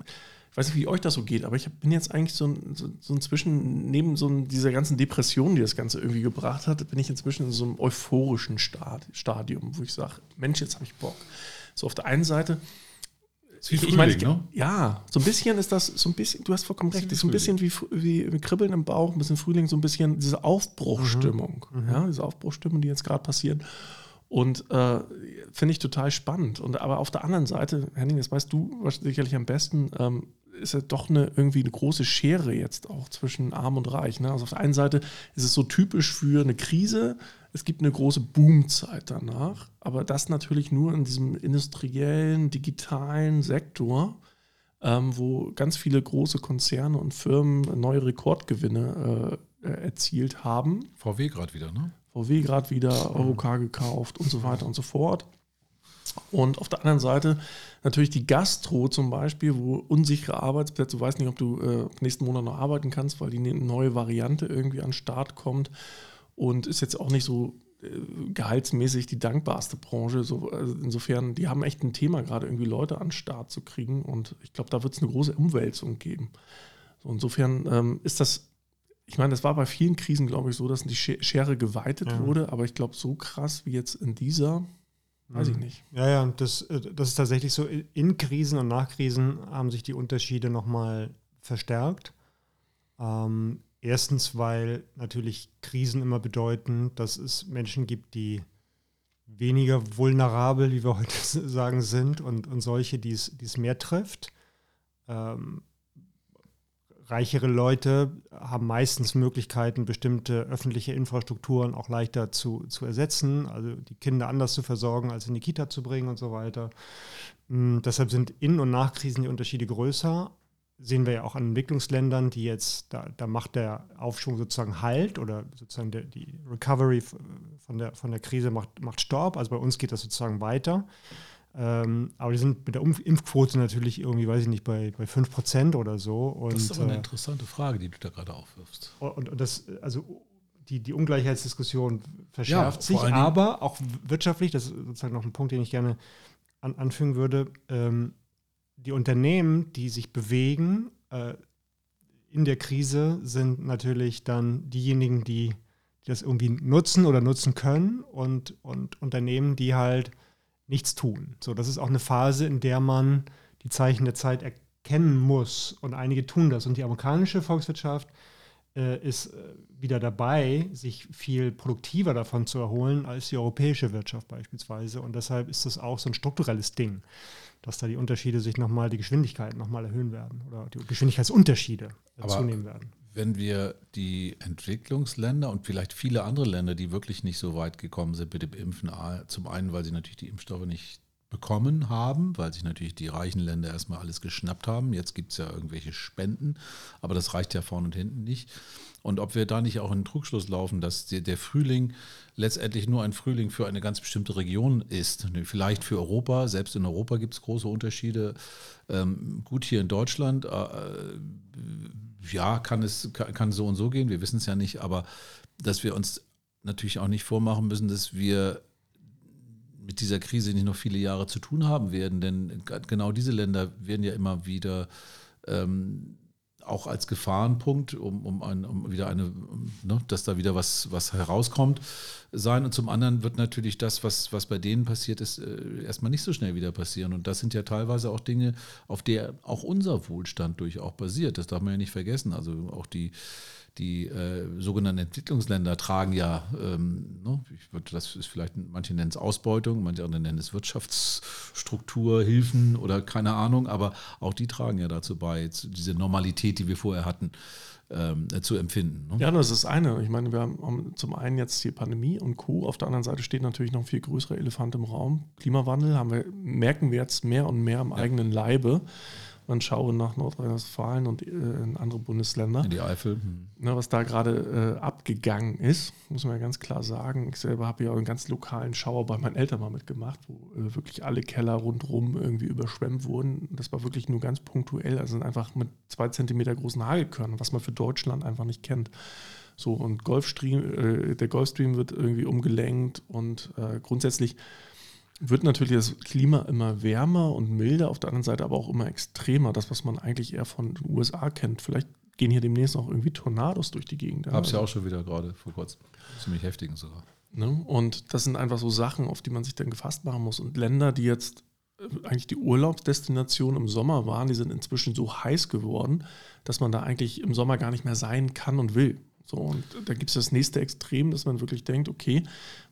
ich weiß nicht, wie euch das so geht, aber ich hab, bin jetzt eigentlich so, ein, so, so inzwischen, neben so ein, dieser ganzen Depression, die das Ganze irgendwie gebracht hat, bin ich inzwischen in so einem euphorischen Stad, Stadium, wo ich sage, Mensch, jetzt habe ich Bock. So auf der einen Seite, wie ich, ich meine, ich, ne? ja, so ein bisschen ist das, so ein bisschen, du hast vollkommen recht, ist so ein bisschen wie, wie, wie Kribbeln im Bauch, ein bisschen Frühling, so ein bisschen diese Aufbruchstimmung, ja, diese Aufbruchstimmung, die jetzt gerade passiert. Und äh, finde ich total spannend. Und aber auf der anderen Seite, Henning, das weißt du wahrscheinlich sicherlich am besten, ähm, ist ja doch eine, irgendwie eine große Schere jetzt auch zwischen Arm und Reich. Ne? Also auf der einen Seite ist es so typisch für eine Krise, es gibt eine große Boomzeit danach, aber das natürlich nur in diesem industriellen, digitalen Sektor, ähm, wo ganz viele große Konzerne und Firmen neue Rekordgewinne äh, äh, erzielt haben. VW gerade wieder, ne? VW gerade wieder Eurocar gekauft und so weiter und so fort. Und auf der anderen Seite natürlich die Gastro zum Beispiel, wo unsichere Arbeitsplätze, du weißt nicht, ob du äh, nächsten Monat noch arbeiten kannst, weil die ne- neue Variante irgendwie an den Start kommt und ist jetzt auch nicht so äh, gehaltsmäßig die dankbarste Branche. So, also insofern, die haben echt ein Thema, gerade irgendwie Leute an den Start zu kriegen und ich glaube, da wird es eine große Umwälzung geben. So, insofern ähm, ist das ich meine, das war bei vielen Krisen, glaube ich, so, dass die Sche- Schere geweitet Ja. wurde, aber ich glaube, so krass wie jetzt in dieser, weiß ich Mhm. nicht. Ja, ja, das, äh, das ist tatsächlich so. In Krisen und nach Krisen haben sich die Unterschiede nochmal verstärkt. Ähm, erstens, weil natürlich Krisen immer bedeuten, dass es Menschen gibt, die weniger vulnerabel, wie wir heute sagen, sind und, und solche, die es, die es mehr trifft. Ähm, reichere Leute haben meistens Möglichkeiten, bestimmte öffentliche Infrastrukturen auch leichter zu, zu ersetzen, also die Kinder anders zu versorgen, als in die Kita zu bringen und so weiter. Mm, deshalb sind In- und Nachkrisen die Unterschiede größer. Sehen wir ja auch an Entwicklungsländern, die jetzt, da, da macht der Aufschwung sozusagen Halt oder sozusagen der, die Recovery von der, von der Krise macht, macht Stopp. Also bei uns geht das sozusagen weiter. Ähm, aber die sind mit der Impfquote natürlich irgendwie, weiß ich nicht, bei, bei 5% oder so. Und, Das ist aber eine äh, interessante Frage, die du da gerade aufwirfst. und, und das, also die, die Ungleichheitsdiskussion verschärft Ja, sich, aber auch wirtschaftlich, das ist sozusagen noch ein Punkt, den ich gerne an, anfügen würde, ähm, die Unternehmen, die sich bewegen äh, in der Krise, sind natürlich dann diejenigen, die, die das irgendwie nutzen oder nutzen können und, und Unternehmen, die halt nichts tun. So, das ist auch eine Phase, in der man die Zeichen der Zeit erkennen muss und einige tun das. Und die amerikanische Volkswirtschaft äh, ist äh, wieder dabei, sich viel produktiver davon zu erholen als die europäische Wirtschaft beispielsweise. Und deshalb ist das auch so ein strukturelles Ding, dass da die Unterschiede sich nochmal, die Geschwindigkeiten nochmal erhöhen werden oder die Geschwindigkeitsunterschiede äh, Aber zunehmen werden. Wenn wir die Entwicklungsländer und vielleicht viele andere Länder, die wirklich nicht so weit gekommen sind mit dem Impfen, zum einen, weil sie natürlich die Impfstoffe nicht bekommen haben, weil sich natürlich die reichen Länder erstmal alles geschnappt haben. Jetzt gibt es ja irgendwelche Spenden, aber das reicht ja vorne und hinten nicht. Und ob wir da nicht auch in den Trugschluss laufen, dass der, Frühling letztendlich nur ein Frühling für eine ganz bestimmte Region ist. Vielleicht für Europa, selbst in Europa gibt es große Unterschiede. Ähm, gut, hier in Deutschland, äh, ja, kann es kann so und so gehen, wir wissen es ja nicht, aber dass wir uns natürlich auch nicht vormachen müssen, dass wir mit dieser Krise nicht noch viele Jahre zu tun haben werden, denn genau diese Länder werden ja immer wieder ähm, auch als Gefahrenpunkt, um, um, ein, um wieder eine, ne, dass da wieder was, was herauskommt, sein. Und zum anderen wird natürlich das, was, was bei denen passiert ist, äh, erstmal nicht so schnell wieder passieren. Und das sind ja teilweise auch Dinge, auf der auch unser Wohlstand durchaus basiert. Das darf man ja nicht vergessen. Also auch die, die äh, sogenannten Entwicklungsländer tragen ja, ähm, ne, ich würde, das ist vielleicht, manche nennen es Ausbeutung, manche andere nennen es Wirtschaftsstruktur, Hilfen oder keine Ahnung, aber auch die tragen ja dazu bei, diese Normalität, die wir vorher hatten, ähm, äh, zu empfinden. Ne? Ja, das ist das eine. Ich meine, wir haben zum einen jetzt die Pandemie und Co. Auf der anderen Seite steht natürlich noch ein viel größerer Elefant im Raum. Klimawandel haben wir, merken wir jetzt mehr und mehr am ja. eigenen Leibe man schaue nach Nordrhein-Westfalen und äh, in andere Bundesländer. In die Eifel. Hm. Ne, was da gerade äh, abgegangen ist, muss man ja ganz klar sagen. Ich selber habe ja auch einen ganz lokalen Schauer bei meinen Eltern mal mitgemacht, wo äh, wirklich alle Keller rundherum irgendwie überschwemmt wurden. Das war wirklich nur ganz punktuell, also einfach mit zwei Zentimeter großen Hagelkörnern, was man für Deutschland einfach nicht kennt. So, und Golfstream, äh, der Golfstream wird irgendwie umgelenkt und äh, grundsätzlich wird natürlich das Klima immer wärmer und milder, auf der anderen Seite aber auch immer extremer. Das, was man eigentlich eher von den USA kennt. Vielleicht gehen hier demnächst auch irgendwie Tornados durch die Gegend. Hab's ja auch schon wieder gerade vor kurzem. Ziemlich heftigen sogar. Ne? Und das sind einfach so Sachen, auf die man sich dann gefasst machen muss. Und Länder, die jetzt äh, eigentlich die Urlaubsdestination im Sommer waren, die sind inzwischen so heiß geworden, dass man da eigentlich im Sommer gar nicht mehr sein kann und will. So, und da gibt es das nächste Extrem, dass man wirklich denkt, okay,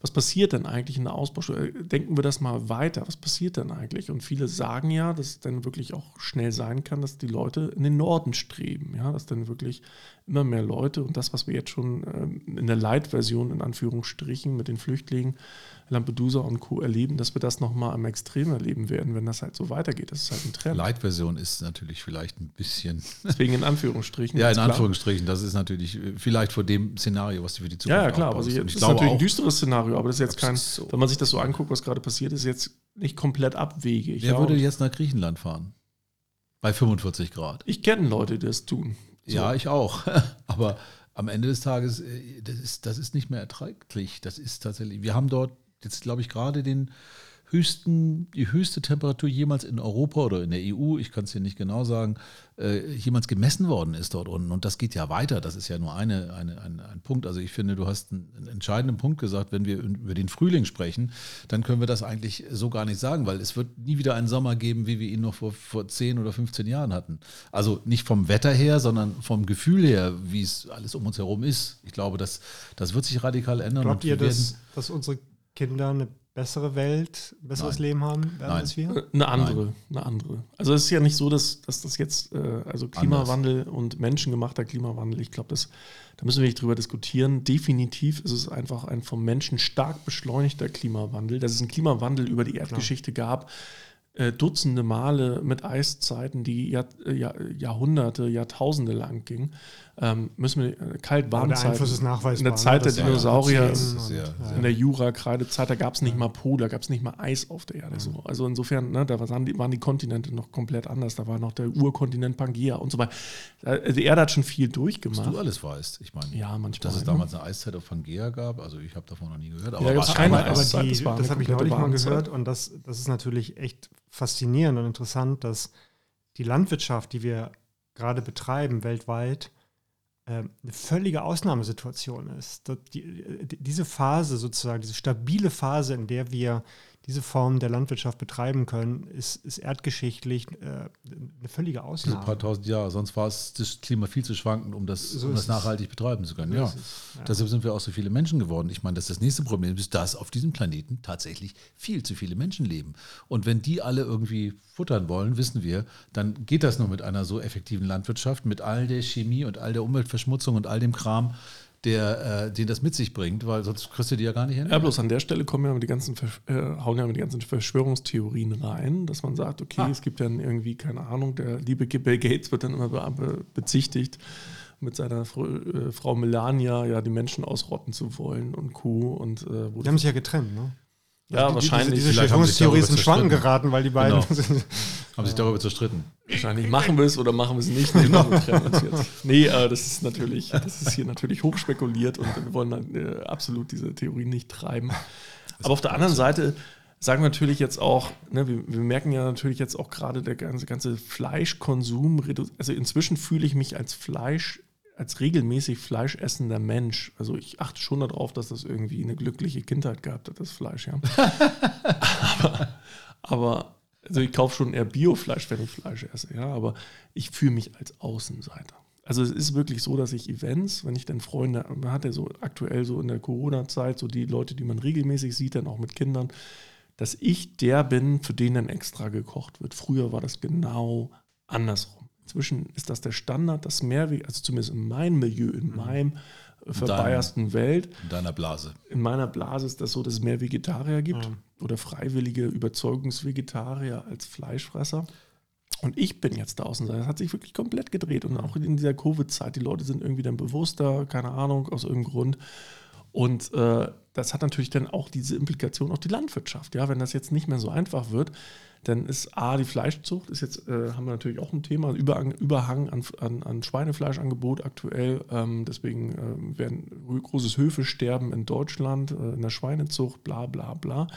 was passiert denn eigentlich in der Ausbauschule? Denken wir das mal weiter, was passiert denn eigentlich? Und viele sagen ja, dass es dann wirklich auch schnell sein kann, dass die Leute in den Norden streben, ja, dass dann wirklich immer mehr Leute und das, was wir jetzt schon ähm, in der Light-Version in Anführungsstrichen mit den Flüchtlingen Lampedusa und Co. erleben, dass wir das nochmal am Extrem erleben werden, wenn das halt so weitergeht. Das ist halt ein Trend. Light-Version ist natürlich vielleicht ein bisschen. Deswegen in Anführungsstrichen. ja, in Anführungsstrichen. Das ist natürlich äh, vielleicht vor dem Szenario, was du für die Zukunft Ja, ja klar. Aber also das ist natürlich ein düsteres Szenario, aber das ist jetzt kein, so. wenn man sich das so anguckt, was gerade passiert ist, jetzt nicht komplett abwegig. Wer ja, würde jetzt nach Griechenland fahren? Bei 45 Grad. Ich kenne Leute, die das tun. So. Ja, ich auch. aber am Ende des Tages, äh, das ist, das ist nicht mehr erträglich. Das ist tatsächlich, wir haben dort jetzt, glaube ich, gerade den höchsten, die höchste Temperatur jemals in Europa oder in der EU, ich kann es dir nicht genau sagen, äh, jemals gemessen worden ist dort unten. Und das geht ja weiter. Das ist ja nur eine, eine, ein, ein Punkt. Also ich finde, du hast einen, einen, entscheidenden Punkt gesagt, wenn wir über den Frühling sprechen, dann können wir das eigentlich so gar nicht sagen, weil es wird nie wieder einen Sommer geben, wie wir ihn noch vor, vor 10 oder 15 Jahren hatten. Also nicht vom Wetter her, sondern vom Gefühl her, wie es alles um uns herum ist. Ich glaube, das, das wird sich radikal ändern. Glaubt ihr, dass, dass unsere Kinder eine bessere Welt, ein besseres Nein. Leben haben werden als wir? Äh, eine andere, Nein. eine andere. Also es ist ja nicht so, dass, dass das jetzt, äh, also Klimawandel Anders. und menschengemachter Klimawandel, ich glaube, da müssen wir nicht drüber diskutieren. Definitiv ist es einfach ein vom Menschen stark beschleunigter Klimawandel, dass es einen Klimawandel über die Erdgeschichte Klar. gab, äh, Dutzende Male mit Eiszeiten, die Jahr, Jahr, Jahrhunderte, Jahrtausende lang gingen ähm, müssen wir äh, kalt-warm Zeit. ist nachweisbar. In der Zeit ne? der Dinosaurier, ja, in der Jura-Kreidezeit, da gab es nicht mal Po, da gab es nicht mal Eis auf der Erde. Mhm. So. Also insofern, ne, da waren die, waren die, Kontinente noch komplett anders. Da war noch der Urkontinent Pangea und so weiter. Also die Erde hat schon viel durchgemacht. Was du alles weißt. Ich meine, ja, manchmal, dass es damals eine Eiszeit auf Pangea gab, also ich habe davon noch nie gehört. Aber ja, keine Eiszeit, das, das habe ich neulich mal gehört und das, das ist natürlich echt faszinierend und interessant, dass die Landwirtschaft, die wir gerade betreiben weltweit, eine völlige Ausnahmesituation ist. Die, diese Phase sozusagen, diese stabile Phase, in der wir diese Form der Landwirtschaft betreiben können, ist, ist erdgeschichtlich äh, eine völlige Ausnahme. Ein paar tausend Jahre, sonst war es das Klima viel zu schwankend, um das, So um das ist es. nachhaltig betreiben zu können. So Ja. ja. Deshalb sind wir auch so viele Menschen geworden. Ich meine, das ist das nächste Problem, ist, dass auf diesem Planeten tatsächlich viel zu viele Menschen leben. Und wenn die alle irgendwie futtern wollen, wissen wir, dann geht das nur mit einer so effektiven Landwirtschaft, mit all der Chemie und all der Umweltverschmutzung und all dem Kram, der, äh, den das mit sich bringt, weil sonst kriegst du die ja gar nicht hin. Ja, bloß an der Stelle kommen ja immer die ganzen, äh, hauen ja immer die ganzen Verschwörungstheorien rein, dass man sagt, okay, Ah. es gibt dann irgendwie, keine Ahnung, der liebe Bill Gates wird dann immer be be bezichtigt, mit seiner Fr äh, Frau Melania ja die Menschen ausrotten zu wollen und Co. Und, äh, wo Die haben sich ja getrennt, ne? Ja, Die- wahrscheinlich, Diese, diese Verschwörungstheorie ist darüber in Schwanken zerstritten. geraten, weil die beiden. Genau. Haben sich darüber zerstritten. wahrscheinlich machen wir es oder machen wir es nicht. Jetzt. nee äh, das ist natürlich, das ist hier natürlich hochspekuliert und wir wollen dann, äh, absolut diese Theorie nicht treiben. Aber auf der anderen Seite sagen wir natürlich jetzt auch, ne, wir, wir merken ja natürlich jetzt auch gerade der ganze, ganze Fleischkonsum, also inzwischen fühle ich mich als Fleisch, als regelmäßig fleischessender Mensch. Also ich achte schon darauf, dass das irgendwie eine glückliche Kindheit gehabt hat, das Fleisch, ja. aber, aber also ich kaufe schon eher Biofleisch, wenn ich Fleisch esse, ja, aber ich fühle mich als Außenseiter. Also es ist wirklich so, dass ich Events, wenn ich dann Freunde, man hat ja so aktuell so in der Corona-Zeit so die Leute, die man regelmäßig sieht, dann auch mit Kindern, dass ich der bin, für den dann extra gekocht wird. Früher war das genau andersrum. Inzwischen ist das der Standard, dass mehr, also zumindest in meinem Milieu, in meinem äh, verbeiersten Welt, In deiner Blase. in meiner Blase ist das so, dass es mehr Vegetarier gibt oder freiwillige Überzeugungsvegetarier als Fleischfresser. Und ich bin jetzt da außen. Das hat sich wirklich komplett gedreht. Und auch in dieser Covid-Zeit, die Leute sind irgendwie dann bewusster, keine Ahnung, aus irgendeinem Grund. Und äh, das hat natürlich dann auch diese Implikation auf die Landwirtschaft. Ja, wenn das jetzt nicht mehr so einfach wird, dann ist A, die Fleischzucht, ist jetzt, äh, haben wir natürlich auch ein Thema, Überhang, Überhang an, an, an Schweinefleischangebot aktuell. Ähm, deswegen ähm, werden großes Höfesterben in Deutschland, äh, in der Schweinezucht, bla bla bla.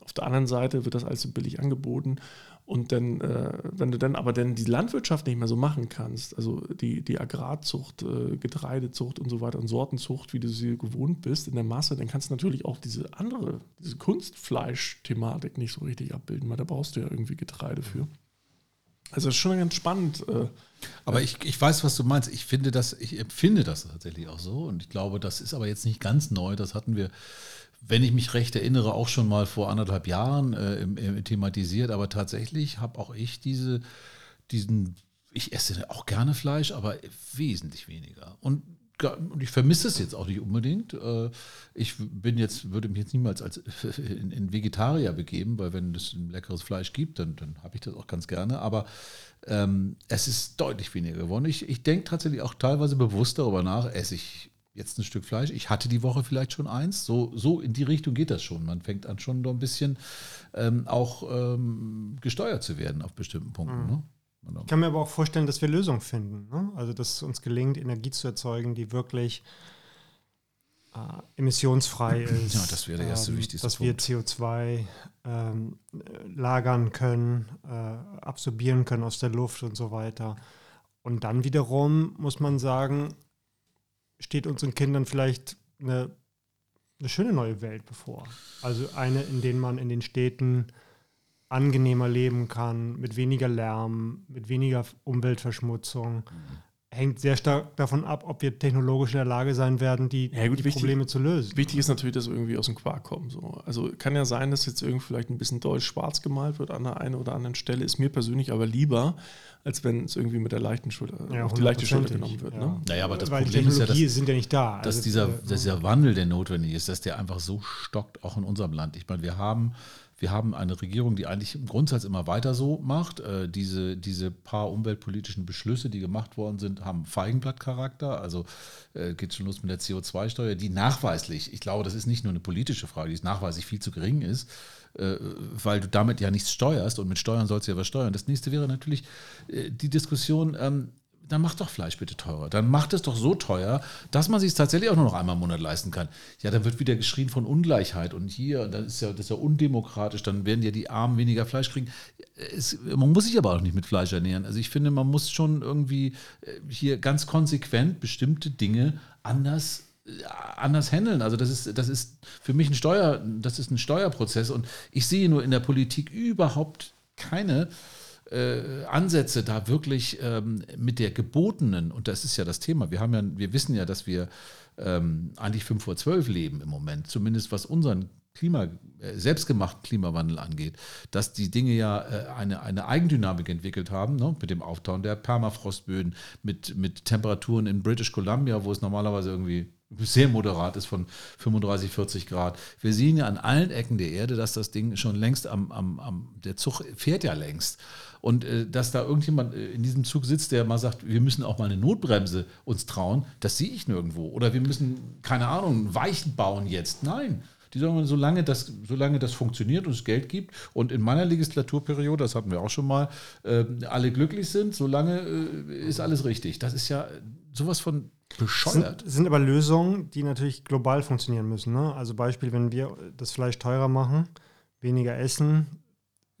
Auf der anderen Seite wird das alles billig angeboten. Und dann, äh, wenn du dann aber dann die Landwirtschaft nicht mehr so machen kannst, also die, die Agrarzucht, äh, Getreidezucht und so weiter und Sortenzucht, wie du sie gewohnt bist in der Masse, dann kannst du natürlich auch diese andere, diese Kunstfleisch-Thematik nicht so richtig abbilden, weil da brauchst du ja irgendwie Getreide für. Also das ist schon ganz spannend. Äh, Aber ich, ich weiß, was du meinst. Ich finde das, ich empfinde das tatsächlich auch so. Und ich glaube, das ist aber jetzt nicht ganz neu. Das hatten wir, wenn ich mich recht erinnere, auch schon mal vor anderthalb Jahren äh, im, im, thematisiert. Aber tatsächlich habe auch ich diese, diesen, ich esse auch gerne Fleisch, aber wesentlich weniger. Und und ich vermisse es jetzt auch nicht unbedingt. Äh, Ich bin jetzt, würde mich jetzt niemals als in, in Vegetarier begeben, weil wenn es ein leckeres Fleisch gibt, dann, dann habe ich das auch ganz gerne. Aber ähm, es ist deutlich weniger geworden. Ich, ich denke tatsächlich auch teilweise bewusst darüber nach, esse ich jetzt ein Stück Fleisch. Ich hatte die Woche vielleicht schon eins. So, so in die Richtung geht das schon. Man fängt an schon ein bisschen ähm, auch ähm, gesteuert zu werden auf bestimmten Punkten. Ne? Ich kann mir aber auch vorstellen, dass wir Lösungen finden. Ne? Also, dass es uns gelingt, Energie zu erzeugen, die wirklich äh, emissionsfrei ist. Ja, das wäre der erste ähm, wichtigste Dass Punkt. wir CO2 ähm, äh, lagern können, äh, absorbieren können aus der Luft und so weiter. Und dann wiederum muss man sagen, steht unseren Kindern vielleicht eine, eine schöne neue Welt bevor. Also eine, in der man in den Städten angenehmer leben kann, mit weniger Lärm, mit weniger Umweltverschmutzung. Hängt sehr stark davon ab, ob wir technologisch in der Lage sein werden, die, Ja, gut, die wichtig- Probleme zu lösen. Wichtig ist natürlich, dass wir irgendwie aus dem Quark kommen. So. Also kann ja sein, dass jetzt irgendwie vielleicht ein bisschen deutsch schwarz gemalt wird an der einen oder anderen Stelle. Ist mir persönlich aber lieber, als wenn es irgendwie mit der leichten Schulter, Ja, auf die leichte Schulter genommen wird. ja. Ne? Naja, aber das Weil die Problem ist ja, dass, sind ja nicht da. dass, Also, dieser, äh, dass dieser Wandel, der notwendig ist, dass der einfach so stockt, auch in unserem Land. Ich meine, wir haben, wir haben eine Regierung, die eigentlich im Grundsatz immer weiter so macht. Äh, diese, diese paar umweltpolitischen Beschlüsse, die gemacht worden sind, haben Feigenblattcharakter. Also äh, geht schon los mit der CO2-Steuer, die nachweislich, ich glaube, das ist nicht nur eine politische Frage, die nachweislich viel zu gering ist, äh, weil du damit ja nichts steuerst und mit Steuern sollst du ja was steuern. Das nächste wäre natürlich äh, die Diskussion, ähm, dann mach doch Fleisch bitte teurer. Dann macht es doch so teuer, dass man sich es tatsächlich auch nur noch einmal im Monat leisten kann. Ja, dann wird wieder geschrien von Ungleichheit und hier, das ist ja, das ist ja undemokratisch, dann werden ja die Armen weniger Fleisch kriegen. Es, man muss sich aber auch nicht mit Fleisch ernähren. Also ich finde, man muss schon irgendwie äh, hier ganz konsequent bestimmte Dinge anders äh, anders handeln. Also das ist, das ist für mich ein Steuer, das ist ein Steuerprozess und ich sehe nur in der Politik überhaupt keine äh, Ansätze, da wirklich ähm, mit der gebotenen, und das ist ja das Thema, wir haben ja, wir wissen ja, dass wir ähm, eigentlich 5 vor 12 leben im Moment, zumindest was unseren Klima, äh, selbstgemachten Klimawandel angeht, dass die Dinge ja äh, eine, eine Eigendynamik entwickelt haben, ne, mit dem Auftauen der Permafrostböden, mit, mit Temperaturen in British Columbia, wo es normalerweise irgendwie sehr moderat ist von 35, 40 Grad. Wir sehen ja an allen Ecken der Erde, dass das Ding schon längst am, am, am der Zug fährt ja längst. Und äh, dass da irgendjemand äh, in diesem Zug sitzt, der mal sagt, wir müssen auch mal eine Notbremse uns trauen, das sehe ich nirgendwo. Oder wir müssen, keine Ahnung, Weichen bauen jetzt. Nein. Die sagen, solange das, solange das funktioniert und es Geld gibt und in meiner Legislaturperiode, das hatten wir auch schon mal, äh, alle glücklich sind, solange äh, ist alles richtig. Das ist ja sowas von bescheuert. Sind, sind aber Lösungen, die natürlich global funktionieren müssen. Ne? Also Beispiel, wenn wir das Fleisch teurer machen, weniger essen,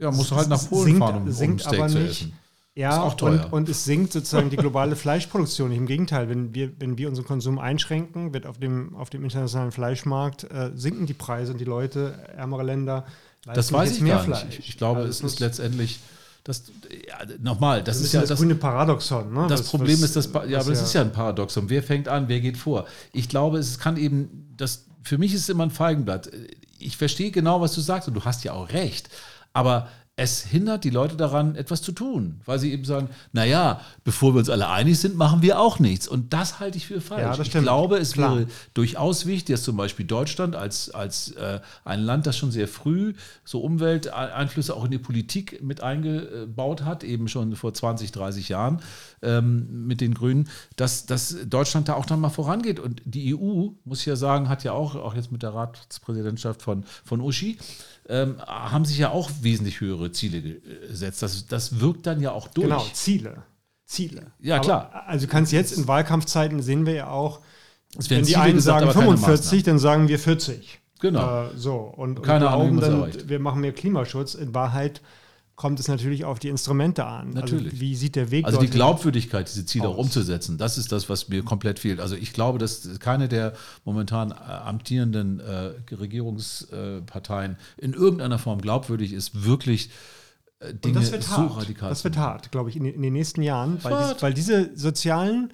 ja, musst du halt nach Polen sinkt, fahren, um, um sinkt Steak aber zu nicht. essen. Ja, auch teuer. Und, und es sinkt sozusagen die globale Fleischproduktion. Nicht. Im Gegenteil, wenn wir, wenn wir unseren Konsum einschränken, wird auf dem, auf dem internationalen Fleischmarkt äh, sinken die Preise und die Leute, ärmere Länder, Das leisten weiß jetzt ich mehr gar Fleisch. nicht. Ich, ich glaube, Also es muss- ist letztendlich, das, ja, nochmal, das das ist ja das, das, grüne Paradoxon. Ne? das Was- Problem was- ist, das, ja, was aber das ist ja ein Paradoxon. Wer fängt an, wer geht vor? Ich glaube, es kann eben, das, für mich ist es immer ein Feigenblatt. Ich verstehe genau, was du sagst und du hast ja auch recht. Aber es hindert die Leute daran, etwas zu tun, weil sie eben sagen, naja, bevor wir uns alle einig sind, machen wir auch nichts. Und das halte ich für falsch. Ja, ich glaube, es Klar. wäre durchaus wichtig, dass zum Beispiel Deutschland als, als äh, ein Land, das schon sehr früh so Umwelteinflüsse auch in die Politik mit eingebaut hat, eben schon vor 20, 30 Jahren ähm, mit den Grünen, dass, dass Deutschland da auch dann mal vorangeht. Und die EU, muss ich ja sagen, hat ja auch, auch jetzt mit der Ratspräsidentschaft von, von Uschi, ähm, haben sich ja auch wesentlich höhere Ziele gesetzt. Das, das wirkt dann ja auch durch. Genau, Ziele. Ziele. Ja, Aber, klar. Also du kannst jetzt in Wahlkampfzeiten sehen wir ja auch, wenn die einen gesagt, sagen aber keine 45, Maßnahmen. dann sagen wir 40. Genau. Äh, so, und, und Keine Ahnung, man's dann, wir machen mehr Klimaschutz. In Wahrheit kommt es natürlich auf die Instrumente an. Natürlich. Also wie sieht der Weg Also die Glaubwürdigkeit, diese Ziele auch aus. umzusetzen, das ist das, was mir komplett fehlt. Also ich glaube, dass keine der momentan äh, amtierenden äh, Regierungsparteien in irgendeiner Form glaubwürdig ist, wirklich äh, Und Dinge das wird so hart. radikal Das wird hart, glaube ich, in, den- in den nächsten Jahren, weil, Hart. dies, weil diese sozialen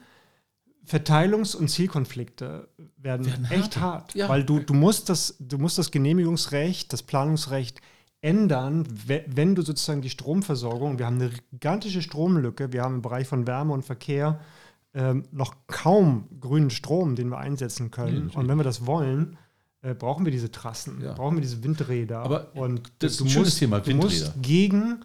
Verteilungs- und Zielkonflikte werden, Werden echt härter. hart. Ja. Weil du, du, musst das, du musst das Genehmigungsrecht, das Planungsrecht ändern, we- wenn du sozusagen die Stromversorgung, wir haben eine gigantische Stromlücke, wir haben im Bereich von Wärme und Verkehr ähm, noch kaum grünen Strom, den wir einsetzen können. natürlich. und wenn wir das wollen, äh, brauchen wir diese Trassen, Ja. brauchen wir diese Windräder. Aber und das ist du ein schönes musst, Thema, du musst Windräder. gegen,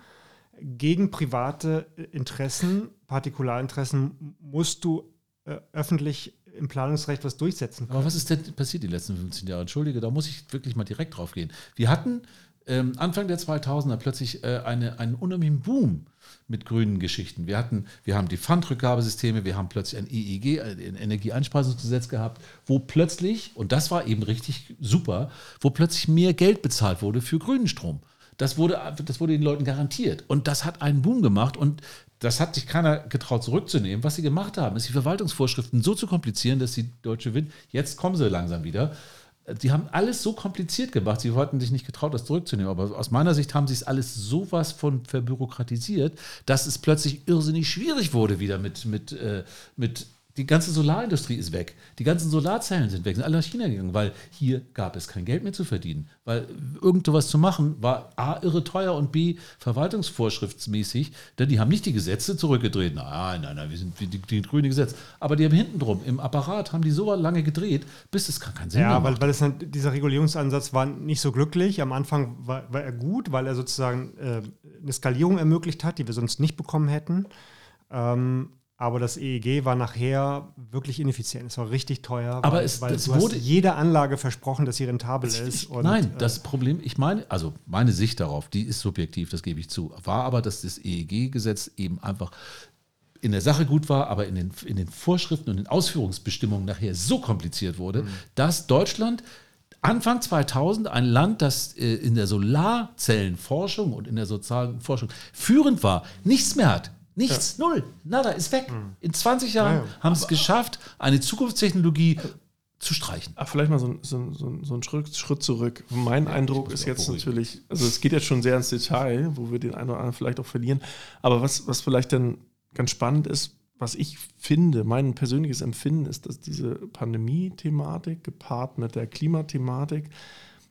gegen private Interessen, Partikularinteressen, musst du äh, öffentlich im Planungsrecht was durchsetzen können. Aber was ist denn passiert die letzten 15 Jahre? Entschuldige, da muss ich wirklich mal direkt drauf gehen. Wir hatten ähm, Anfang der 2000er plötzlich äh, eine, einen unheimlichen Boom mit grünen Geschichten. Wir hatten, wir haben die Pfandrückgabesysteme, wir haben plötzlich ein EEG, ein Energieeinspeisungsgesetz gehabt, wo plötzlich, und das war eben richtig super, wo plötzlich mehr Geld bezahlt wurde für grünen Strom. Das wurde, das wurde den Leuten garantiert. Und das hat einen Boom gemacht und das hat sich keiner getraut zurückzunehmen. Was sie gemacht haben, ist die Verwaltungsvorschriften so zu komplizieren, dass die Deutsche Wind, jetzt kommen sie langsam wieder, die haben alles so kompliziert gemacht, sie wollten sich nicht getraut, das zurückzunehmen. Aber aus meiner Sicht haben sie es alles sowas von verbürokratisiert, dass es plötzlich irrsinnig schwierig wurde wieder mit, mit, äh, mit die ganze Solarindustrie ist weg. Die ganzen Solarzellen sind weg, sind alle nach China gegangen, weil hier gab es kein Geld mehr zu verdienen. Weil irgendwas zu machen war A, irre teuer und B, verwaltungsvorschriftsmäßig, denn die haben nicht die Gesetze zurückgedreht. Nein, nein, nein, wir sind wie die, die grüne Gesetz. Aber die haben hinten drum, im Apparat, haben die so lange gedreht, bis es gar keinen Sinn mehr Ja, macht. weil, weil es, dann- dieser Regulierungsansatz war nicht so glücklich. Am Anfang war, war er gut, weil er sozusagen äh, eine Skalierung ermöglicht hat, die wir sonst nicht bekommen hätten. Ähm, aber das EEG war nachher wirklich ineffizient. Es war richtig teuer, Aber weil, es- weil hast wurde- jeder Anlage versprochen, dass sie rentabel ist. Und, Nein, äh, das Problem, ich meine, also meine Sicht darauf, die ist subjektiv, das gebe ich zu, war aber, dass das EEG-Gesetz eben einfach in der Sache gut war, aber in den, in den Vorschriften und den Ausführungsbestimmungen nachher so kompliziert wurde, dass Deutschland Anfang 2000 ein Land, das äh, in der Solarzellenforschung und in der sozialen Forschung führend war, nichts mehr hat. Nichts, null, nada, ist weg. In 20 Jahren Ja, ja. haben sie es geschafft, eine Zukunftstechnologie zu streichen. Ach, vielleicht mal so, so, so, so einen Schritt, Schritt zurück. Mein ja, Eindruck ist jetzt beruhigen. natürlich, also es geht jetzt schon sehr ins Detail, wo wir den einen oder anderen vielleicht auch verlieren. Aber was, was vielleicht dann ganz spannend ist, was ich finde, mein persönliches Empfinden ist, dass diese Pandemie-Thematik gepaart mit der Klimathematik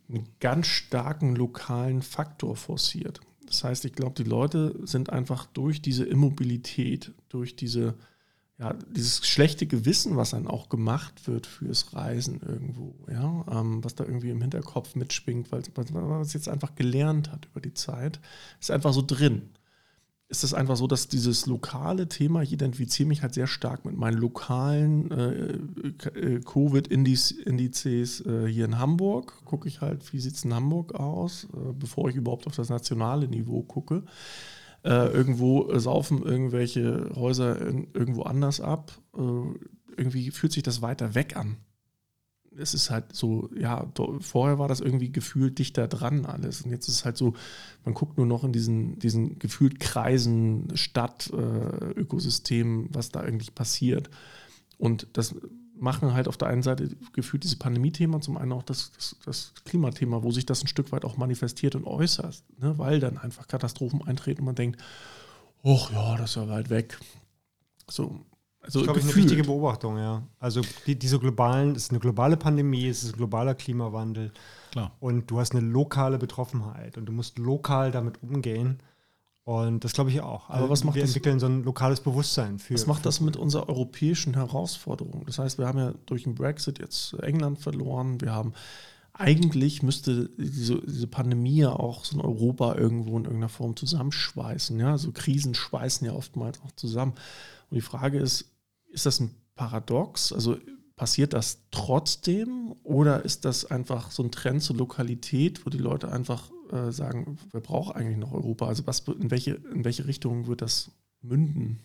einen ganz starken lokalen Faktor forciert. Das heißt, ich glaube, die Leute sind einfach durch diese Immobilität, durch diese, ja, dieses schlechte Gewissen, was dann auch gemacht wird fürs Reisen irgendwo, ja, ähm, was da irgendwie im Hinterkopf mitschwingt, weil, weil man es jetzt einfach gelernt hat über die Zeit, ist einfach so drin ist es einfach so, dass dieses lokale Thema, ich identifiziere mich halt sehr stark mit meinen lokalen äh, äh Covid-Indizes äh, hier in Hamburg. Gucke ich halt, wie sieht es in Hamburg aus, äh, bevor ich überhaupt auf das nationale Niveau gucke. Äh, irgendwo saufen irgendwelche Häuser irgendwo anders ab. Äh, irgendwie fühlt sich das weiter weg an es ist halt so, ja, vorher war das irgendwie gefühlt dichter dran alles. Und jetzt ist es halt so, man guckt nur noch in diesen, diesen gefühlt Kreisen, Stadt, äh, Ökosystem, was da eigentlich passiert. Und das machen halt auf der einen Seite gefühlt diese Pandemie-Thema, zum einen auch das, das, das, Klimathema, wo sich das ein Stück weit auch manifestiert und äußert, ne? weil dann einfach Katastrophen eintreten und man denkt, ach ja, das ist ja weit weg. So, also das ist, glaube ich, eine wichtige Beobachtung, ja. Also die, diese globalen, es ist eine globale Pandemie, es ist ein globaler Klimawandel. Klar. Und du hast eine lokale Betroffenheit und du musst lokal damit umgehen. Und das glaube ich auch. Aber also was macht wir das, entwickeln so ein lokales Bewusstsein für. Was macht das mit unserer europäischen Herausforderung? Das heißt, wir haben ja durch den Brexit jetzt England verloren. Wir haben eigentlich müsste diese, diese Pandemie ja auch so ein Europa irgendwo in irgendeiner Form zusammenschweißen. Ja, so Krisen schweißen ja oftmals auch zusammen. Und die Frage ist, ist das ein Paradox? Also passiert das trotzdem oder ist das einfach so ein Trend zur Lokalität, wo die Leute einfach äh, sagen, wer braucht eigentlich noch Europa? Also was, in, welche, in welche Richtung wird das münden?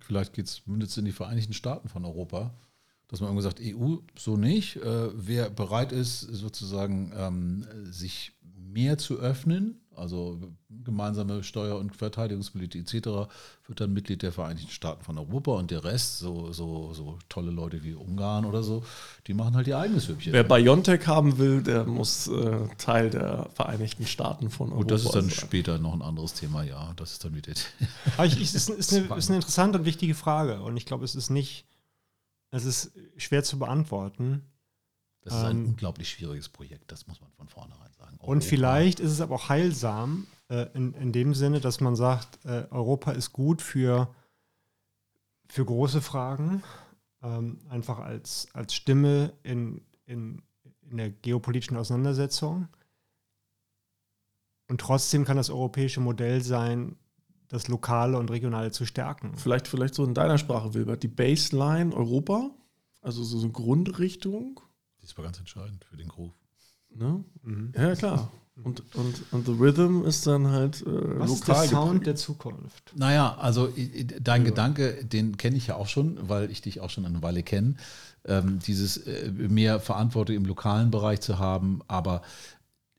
Vielleicht mündet es in die Vereinigten Staaten von Europa, dass man irgendwie sagt, EU so nicht. Äh, wer bereit ist, sozusagen ähm, sich mehr zu öffnen, also gemeinsame Steuer- und Verteidigungspolitik etc., wird dann Mitglied der Vereinigten Staaten von Europa und der Rest, so, so, so tolle Leute wie Ungarn oder so, die machen halt ihr eigenes Hübchen. Wer BioNTech haben will, der muss äh, Teil der Vereinigten Staaten von Europa sein. Und das ist dann sein. später noch ein anderes Thema, ja. Das ist dann wieder. Aber ich, ich, ist, ist, eine, ist eine interessante und wichtige Frage und ich glaube, es ist nicht, es ist schwer zu beantworten. Das ist ein ähm, unglaublich schwieriges Projekt, das muss man von vornherein sagen. Europa. Und vielleicht ist es aber auch heilsam äh, in, in dem Sinne, dass man sagt, äh, Europa ist gut für, für große Fragen, ähm, einfach als, als Stimme in, in, in der geopolitischen Auseinandersetzung. Und trotzdem kann das europäische Modell sein, das Lokale und Regionale zu stärken. Vielleicht, vielleicht so in deiner Sprache, Wilbert, die Baseline Europa, also so eine Grundrichtung das war ganz entscheidend für den Groove. Ne? Mhm. Ja, klar. Und, und, und The Rhythm ist dann halt äh, Was lokal. Ist der Sound geprägt. der Zukunft. Naja, also dein ja. Gedanke, den kenne ich ja auch schon, weil ich dich auch schon eine Weile kenne. Ähm, dieses äh, mehr Verantwortung im lokalen Bereich zu haben. Aber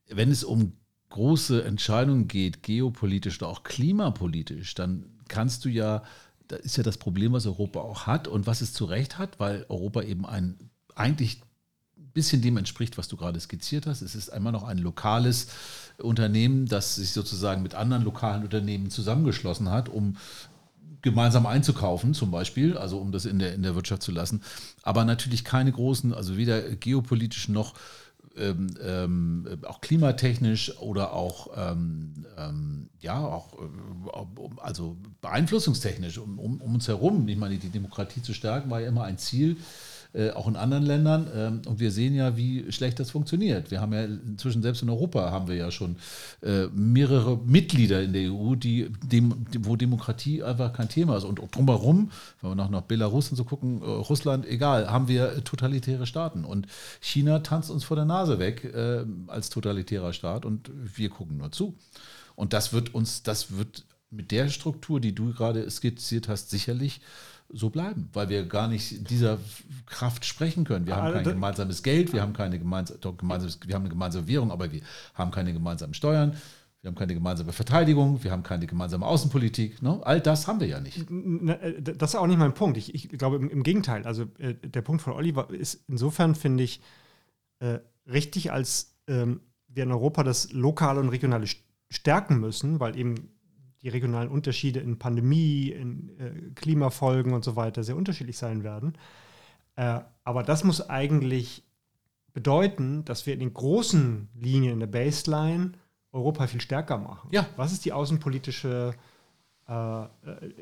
wenn es um große Entscheidungen geht, geopolitisch oder auch klimapolitisch, dann kannst du ja, da ist ja das Problem, was Europa auch hat und was es zu Recht hat, weil Europa eben ein eigentlich bisschen dem entspricht, was du gerade skizziert hast. Es ist einmal noch ein lokales Unternehmen, das sich sozusagen mit anderen lokalen Unternehmen zusammengeschlossen hat, um gemeinsam einzukaufen, zum Beispiel, also um das in der, in der Wirtschaft zu lassen. Aber natürlich keine großen, also weder geopolitisch noch ähm, ähm, auch klimatechnisch oder auch, ähm, ähm ja, auch äh, also beeinflussungstechnisch um, um, um, uns herum. Ich meine, die Demokratie zu stärken war ja immer ein Ziel äh, auch in anderen Ländern. Ähm, und wir sehen ja, wie schlecht das funktioniert. Wir haben ja inzwischen, selbst in Europa, haben wir ja schon äh, mehrere Mitglieder in der EU, die, wo Demokratie einfach kein Thema ist. Und drumherum, wenn wir noch nach Belarus und so gucken, äh, Russland, egal, haben wir totalitäre Staaten. Und China tanzt uns vor der Nase weg als totalitärer Staat und wir gucken nur zu. Und das wird uns, das wird mit der Struktur, die du gerade skizziert hast, sicherlich so bleiben, weil wir gar nicht dieser Kraft sprechen können. Wir haben kein gemeinsames Geld, wir haben keine gemeinsame, wir haben eine gemeinsame Währung, aber wir haben keine gemeinsamen Steuern. wir haben keine gemeinsame Verteidigung, wir haben keine gemeinsame Außenpolitik. Ne? All das haben wir ja nicht. Äh, das ist auch nicht mein Punkt. Ich, ich glaube im, im, Gegenteil. Also äh, der Punkt von Oliver ist insofern, finde ich, äh, richtig, als ähm, wir in Europa das Lokale und Regionale stärken müssen, weil eben die regionalen Unterschiede in Pandemie, in äh, Klimafolgen und so weiter sehr unterschiedlich sein werden. Äh, aber das muss eigentlich bedeuten, dass wir in den großen Linien in der Baseline Europa viel stärker machen. Ja. Was ist die außenpolitische äh, äh,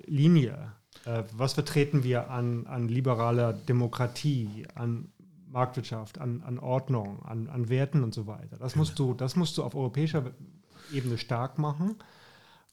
Linie? Äh, was vertreten wir an, an liberaler Demokratie, an Marktwirtschaft, an, an Ordnung, an, an Werten und so weiter? Das musst, du, das musst du auf europäischer Ebene stark machen.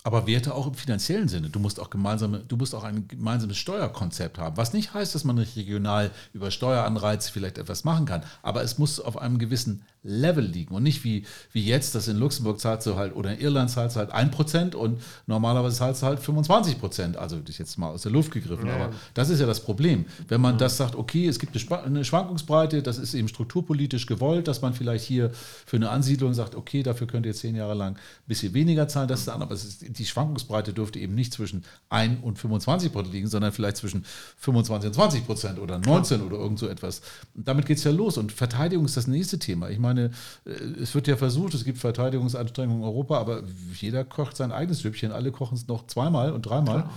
Aber Werte auch im finanziellen Sinne. Du musst auch gemeinsame, du musst auch ein gemeinsames Steuerkonzept haben. Was nicht heißt, dass man nicht regional über Steueranreize vielleicht etwas machen kann. Aber es muss auf einem gewissen Level liegen und nicht wie, wie jetzt, dass in Luxemburg zahlst du halt oder in Irland zahlst du halt 1% und normalerweise zahlst du halt 25%. Also das ist jetzt mal aus der Luft gegriffen, ja. aber das ist ja das Problem. Wenn man ja. das sagt, okay, es gibt eine Schwankungsbreite, das ist eben strukturpolitisch gewollt, dass man vielleicht hier für eine Ansiedlung sagt, okay, dafür könnt ihr zehn Jahre lang ein bisschen weniger zahlen, das ist dann, aber ist, die Schwankungsbreite dürfte eben nicht zwischen 1 und 25% liegen, sondern vielleicht zwischen 25 und 20% oder 19 ja. oder irgend so etwas. Und damit geht es ja los und Verteidigung ist das nächste Thema. Ich meine, meine, äh, es wird ja versucht, es gibt Verteidigungsanstrengungen in Europa, aber jeder kocht sein eigenes Süppchen. Alle kochen es noch zweimal und dreimal.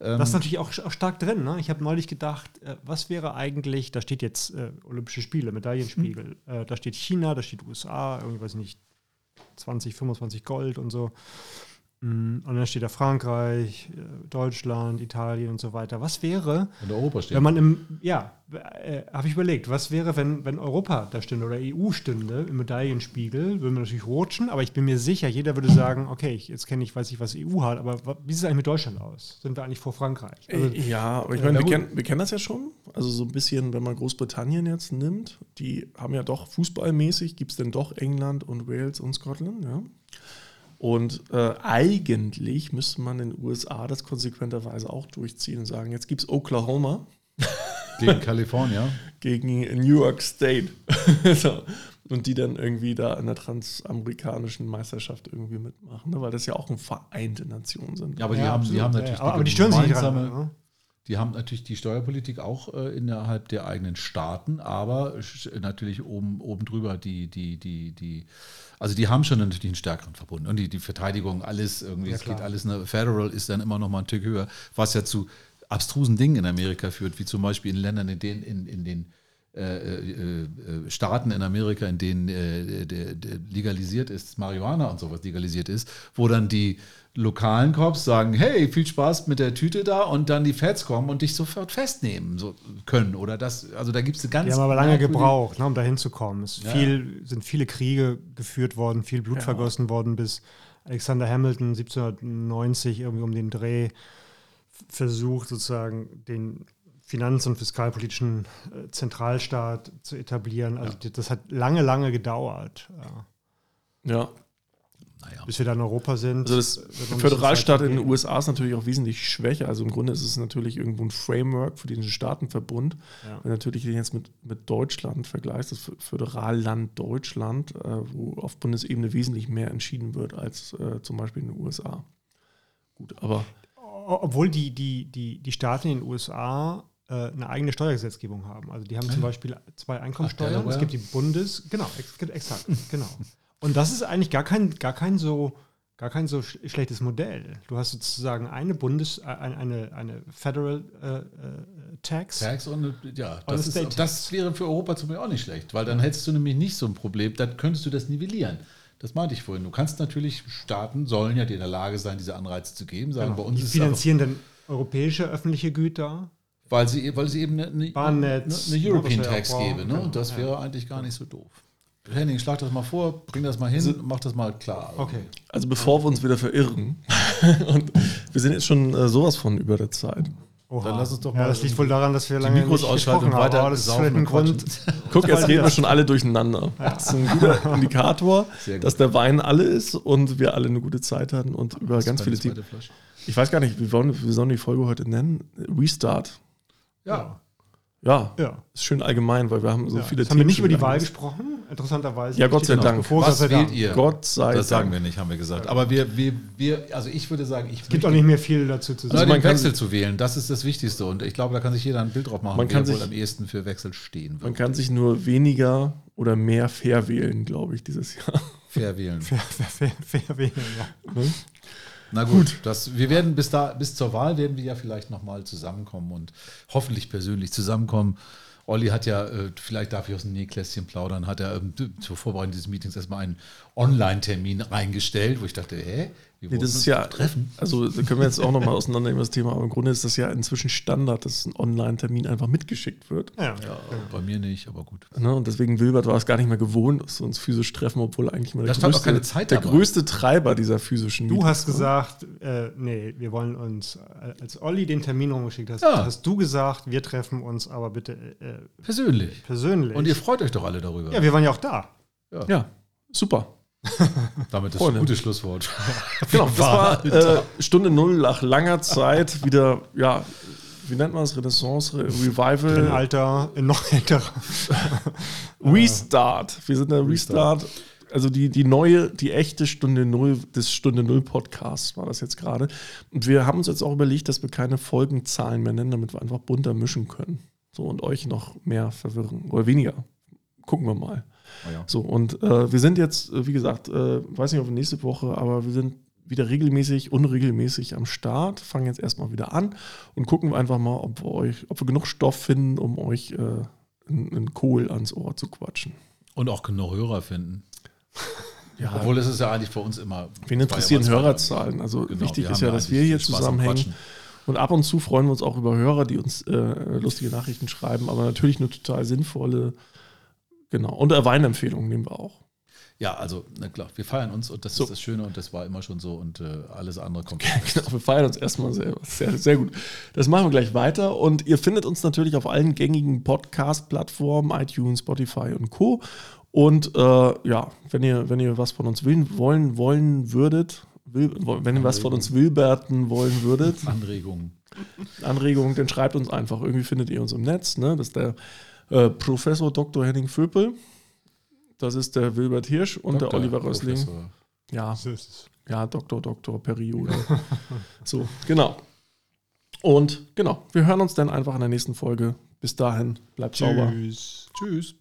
Ähm, das ist natürlich auch, auch stark drin. Ne? Ich habe neulich gedacht, äh, was wäre eigentlich, da steht jetzt äh, Olympische Spiele, Medaillenspiegel, hm. äh, da steht China, da steht USA, irgendwie weiß ich nicht, 20, 25 Gold und so. Mm, und dann steht da Frankreich, äh, Deutschland, Italien und so weiter. Was wäre, wenn man im, ja, äh, habe ich überlegt, was wäre, wenn, wenn Europa da stünde oder EU stünde im Medaillenspiegel, würden wir natürlich rutschen, aber ich bin mir sicher, jeder würde sagen, okay, jetzt kenne ich, weiß ich, was EU hat, aber wie sieht es eigentlich mit Deutschland aus? Sind wir eigentlich vor Frankreich? Also, ja, aber ich meine, wir, kennen, wir kennen das ja schon. Also so ein bisschen, wenn man Großbritannien jetzt nimmt, die haben ja doch fußballmäßig, gibt es denn doch England und Wales und Scotland, ja. Und äh, eigentlich müsste man in den USA das konsequenterweise auch durchziehen und sagen, jetzt gibt es Oklahoma. Gegen Kalifornien. Gegen New York State. so. Und die dann irgendwie da in der transamerikanischen Meisterschaft irgendwie mitmachen, ne? weil das ja auch eine vereinte Nation sind. Ja, aber die, ja, haben, die haben natürlich ja, aber, die stören sich nicht dran. Ne? Die haben natürlich die Steuerpolitik auch äh, innerhalb der eigenen Staaten, aber natürlich oben, oben drüber die, die, die, die, also die haben schon natürlich einen stärkeren Verbund. Und die, die Verteidigung, alles irgendwie, ja, es geht alles, eine Federal ist dann immer noch mal ein Tick höher, was ja zu abstrusen Dingen in Amerika führt, wie zum Beispiel in Ländern, in denen in, in den äh, äh, äh, Staaten in Amerika, in denen äh, der, der legalisiert ist, Marihuana und sowas legalisiert ist, wo dann die lokalen Cops sagen, hey, viel Spaß mit der Tüte da und dann die Feds kommen und dich sofort festnehmen so können. Oder das, also da gibt es eine ganz. Die haben aber lange gebraucht, ne, um da hinzukommen. Es ja. viel, sind viele Kriege geführt worden, viel Blut ja. vergossen worden, bis Alexander Hamilton 1790 irgendwie um den Dreh versucht, sozusagen den finanz- und fiskalpolitischen äh, Zentralstaat zu etablieren. Also ja. das hat lange, lange gedauert. Ja. Ja. Naja. Bis wir da in Europa sind. Also das Föderalstaat in den USA ist natürlich auch wesentlich schwächer. Also im Grunde ist es natürlich irgendwo ein Framework für diesen Staatenverbund. Ja. Wenn natürlich den jetzt mit, mit Deutschland vergleichst, das Föderalland Deutschland, äh, wo auf Bundesebene wesentlich mehr entschieden wird als äh, zum Beispiel in den USA. Gut, aber. Obwohl die, die, die, die Staaten in den USA äh, eine eigene Steuergesetzgebung haben. Also die haben zum Beispiel zwei Einkommensteuern. Es gibt die Bundes, genau, exakt, genau. Und das ist eigentlich gar kein, gar kein so gar kein so schlechtes Modell. Du hast sozusagen eine Bundes, äh, eine, eine, eine Federal äh, äh, Tax. Tax und ja, das, ist, das wäre für Europa zum Beispiel auch nicht schlecht, weil dann hättest du nämlich nicht so ein Problem, dann könntest du das nivellieren. Das meinte ich vorhin. Du kannst natürlich, Staaten sollen ja in der Lage sein, diese Anreize zu geben. Sagen, genau. bei uns Die finanzieren dann europäische öffentliche Güter. Weil sie, weil sie eben eine, eine, eine, eine European Tax geben. Ne? Und das wäre eigentlich gar nicht so doof. Henning, schlag das mal vor, bring das mal hin, also, mach das mal klar. Okay. Also bevor wir uns wieder verirren, und wir sind jetzt schon äh, sowas von über der Zeit. Oha. Dann lass uns doch mal. Ja, das liegt wohl daran, dass wir lange die Mikros ausschalten und weiter das ist ein Grund. Guck, jetzt reden wir schon alle durcheinander. Ja. Das ist ein guter Indikator, dass der Wein alle ist und wir alle eine gute Zeit hatten und über das ganz viele Themen. Ich weiß gar nicht, wie wollen, wie sollen die Folge heute nennen? Restart. Ja. Ja, ja. ist schön allgemein, weil wir haben so ja. viele Themen. Haben wir nicht über die Wahl gesprochen? interessanterweise. Ja, Gott sei Dank. bevor, Was sei wählt Dank. ihr? Gott sei Das sagen Dank. wir nicht, haben wir gesagt. Aber wir, wir, wir, also ich würde sagen, ich Es gibt auch nicht mehr viel dazu zu Also sagen. man den kann Wechsel zu wählen, das ist das Wichtigste. Und ich glaube, da kann sich jeder ein Bild drauf machen, Man wer kann wohl sich- am ehesten für Wechsel stehen Man wird. kann sich nur weniger oder mehr fair wählen, glaube ich, dieses Jahr. Fair wählen. fair, fair, fair, fair wählen, ja. Na gut, Das, wir werden bis da, bis zur Wahl werden wir ja vielleicht nochmal zusammenkommen und hoffentlich persönlich zusammenkommen. Olli hat ja, äh, vielleicht darf ich aus dem Nähkästchen plaudern, hat er ähm, zur Vorbereitung dieses Meetings erstmal einen Online-Termin reingestellt, wo ich dachte, hä? Wir Nee, das ist ja, treffen. also da können wir jetzt auch nochmal auseinandernehmen, das Thema, aber im Grunde ist das ja inzwischen Standard, dass ein Online-Termin einfach mitgeschickt wird. Ja, Ja, bei mir nicht, aber gut. Ne? Und deswegen Wilbert war es gar nicht mehr gewohnt, dass wir uns physisch treffen, obwohl eigentlich mal der, größte, keine Zeit der größte Treiber dieser physischen Du Meetings hast war. gesagt, äh, nee, wir wollen uns, äh, als Olli den Termin rumgeschickt hast, Ja. hast du gesagt, wir treffen uns aber bitte äh, Persönlich. persönlich. Und ihr freut euch doch alle darüber. ja, wir waren ja auch da. Ja, super. Damit ist ein gutes Schlusswort. Genau, das war äh, Stunde Null nach langer Zeit wieder, ja, wie nennt man das? Renaissance, Re In Revival, Alter, in noch älterer. Restart. Wir sind der Restart. Also die, die neue, die echte Stunde Null des Stunde Null Podcasts war das jetzt gerade. Und wir haben uns jetzt auch überlegt, dass wir keine Folgenzahlen mehr nennen, damit wir einfach bunter mischen können. So und euch noch mehr verwirren. Oder weniger. Gucken wir mal. Oh ja. So, und äh, wir sind jetzt, äh, wie gesagt, äh, weiß nicht, ob nächste Woche, aber wir sind wieder regelmäßig, unregelmäßig am Start, fangen jetzt erstmal wieder an und gucken einfach mal, ob wir euch, ob wir genug Stoff finden, um euch äh, einen Kohl ans Ohr zu quatschen. Und auch genug Hörer finden. Ja, Obwohl es ist ja eigentlich für uns immer. wen interessieren Hörerzahlen? Also Genau, wichtig ist ja, dass wir hier Spaß zusammenhängen. Und ab und zu freuen wir uns auch über Hörer, die uns äh, lustige Nachrichten schreiben, aber natürlich eine total sinnvolle, genau. Und äh, Weinempfehlungen nehmen wir auch. Ja, also, na klar, wir feiern uns und das So. ist das Schöne und das war immer schon so und äh, alles andere kommt. Genau, wir feiern uns erstmal selber. Sehr, sehr gut. Das machen wir gleich weiter. Und ihr findet uns natürlich auf allen gängigen Podcast-Plattformen, iTunes, Spotify und Co. Und äh, ja, wenn ihr, wenn ihr was von uns will, wollen, wollen würdet, will, wenn ihr was von uns Wilberten wollen würdet, Anregungen. Anregungen, dann schreibt uns einfach. Irgendwie findet ihr uns im Netz. Ne? Das ist der äh, Professor Dr. Henning Vöpel. Das ist der Wilbert Hirsch und Doktor, der Oliver Rössling. Professor. Ja, ja, Doktor, Doktor, Periode. so, genau. Und genau, wir hören uns dann einfach in der nächsten Folge. Bis dahin, bleibt sauber. Tschüss. Tschüss.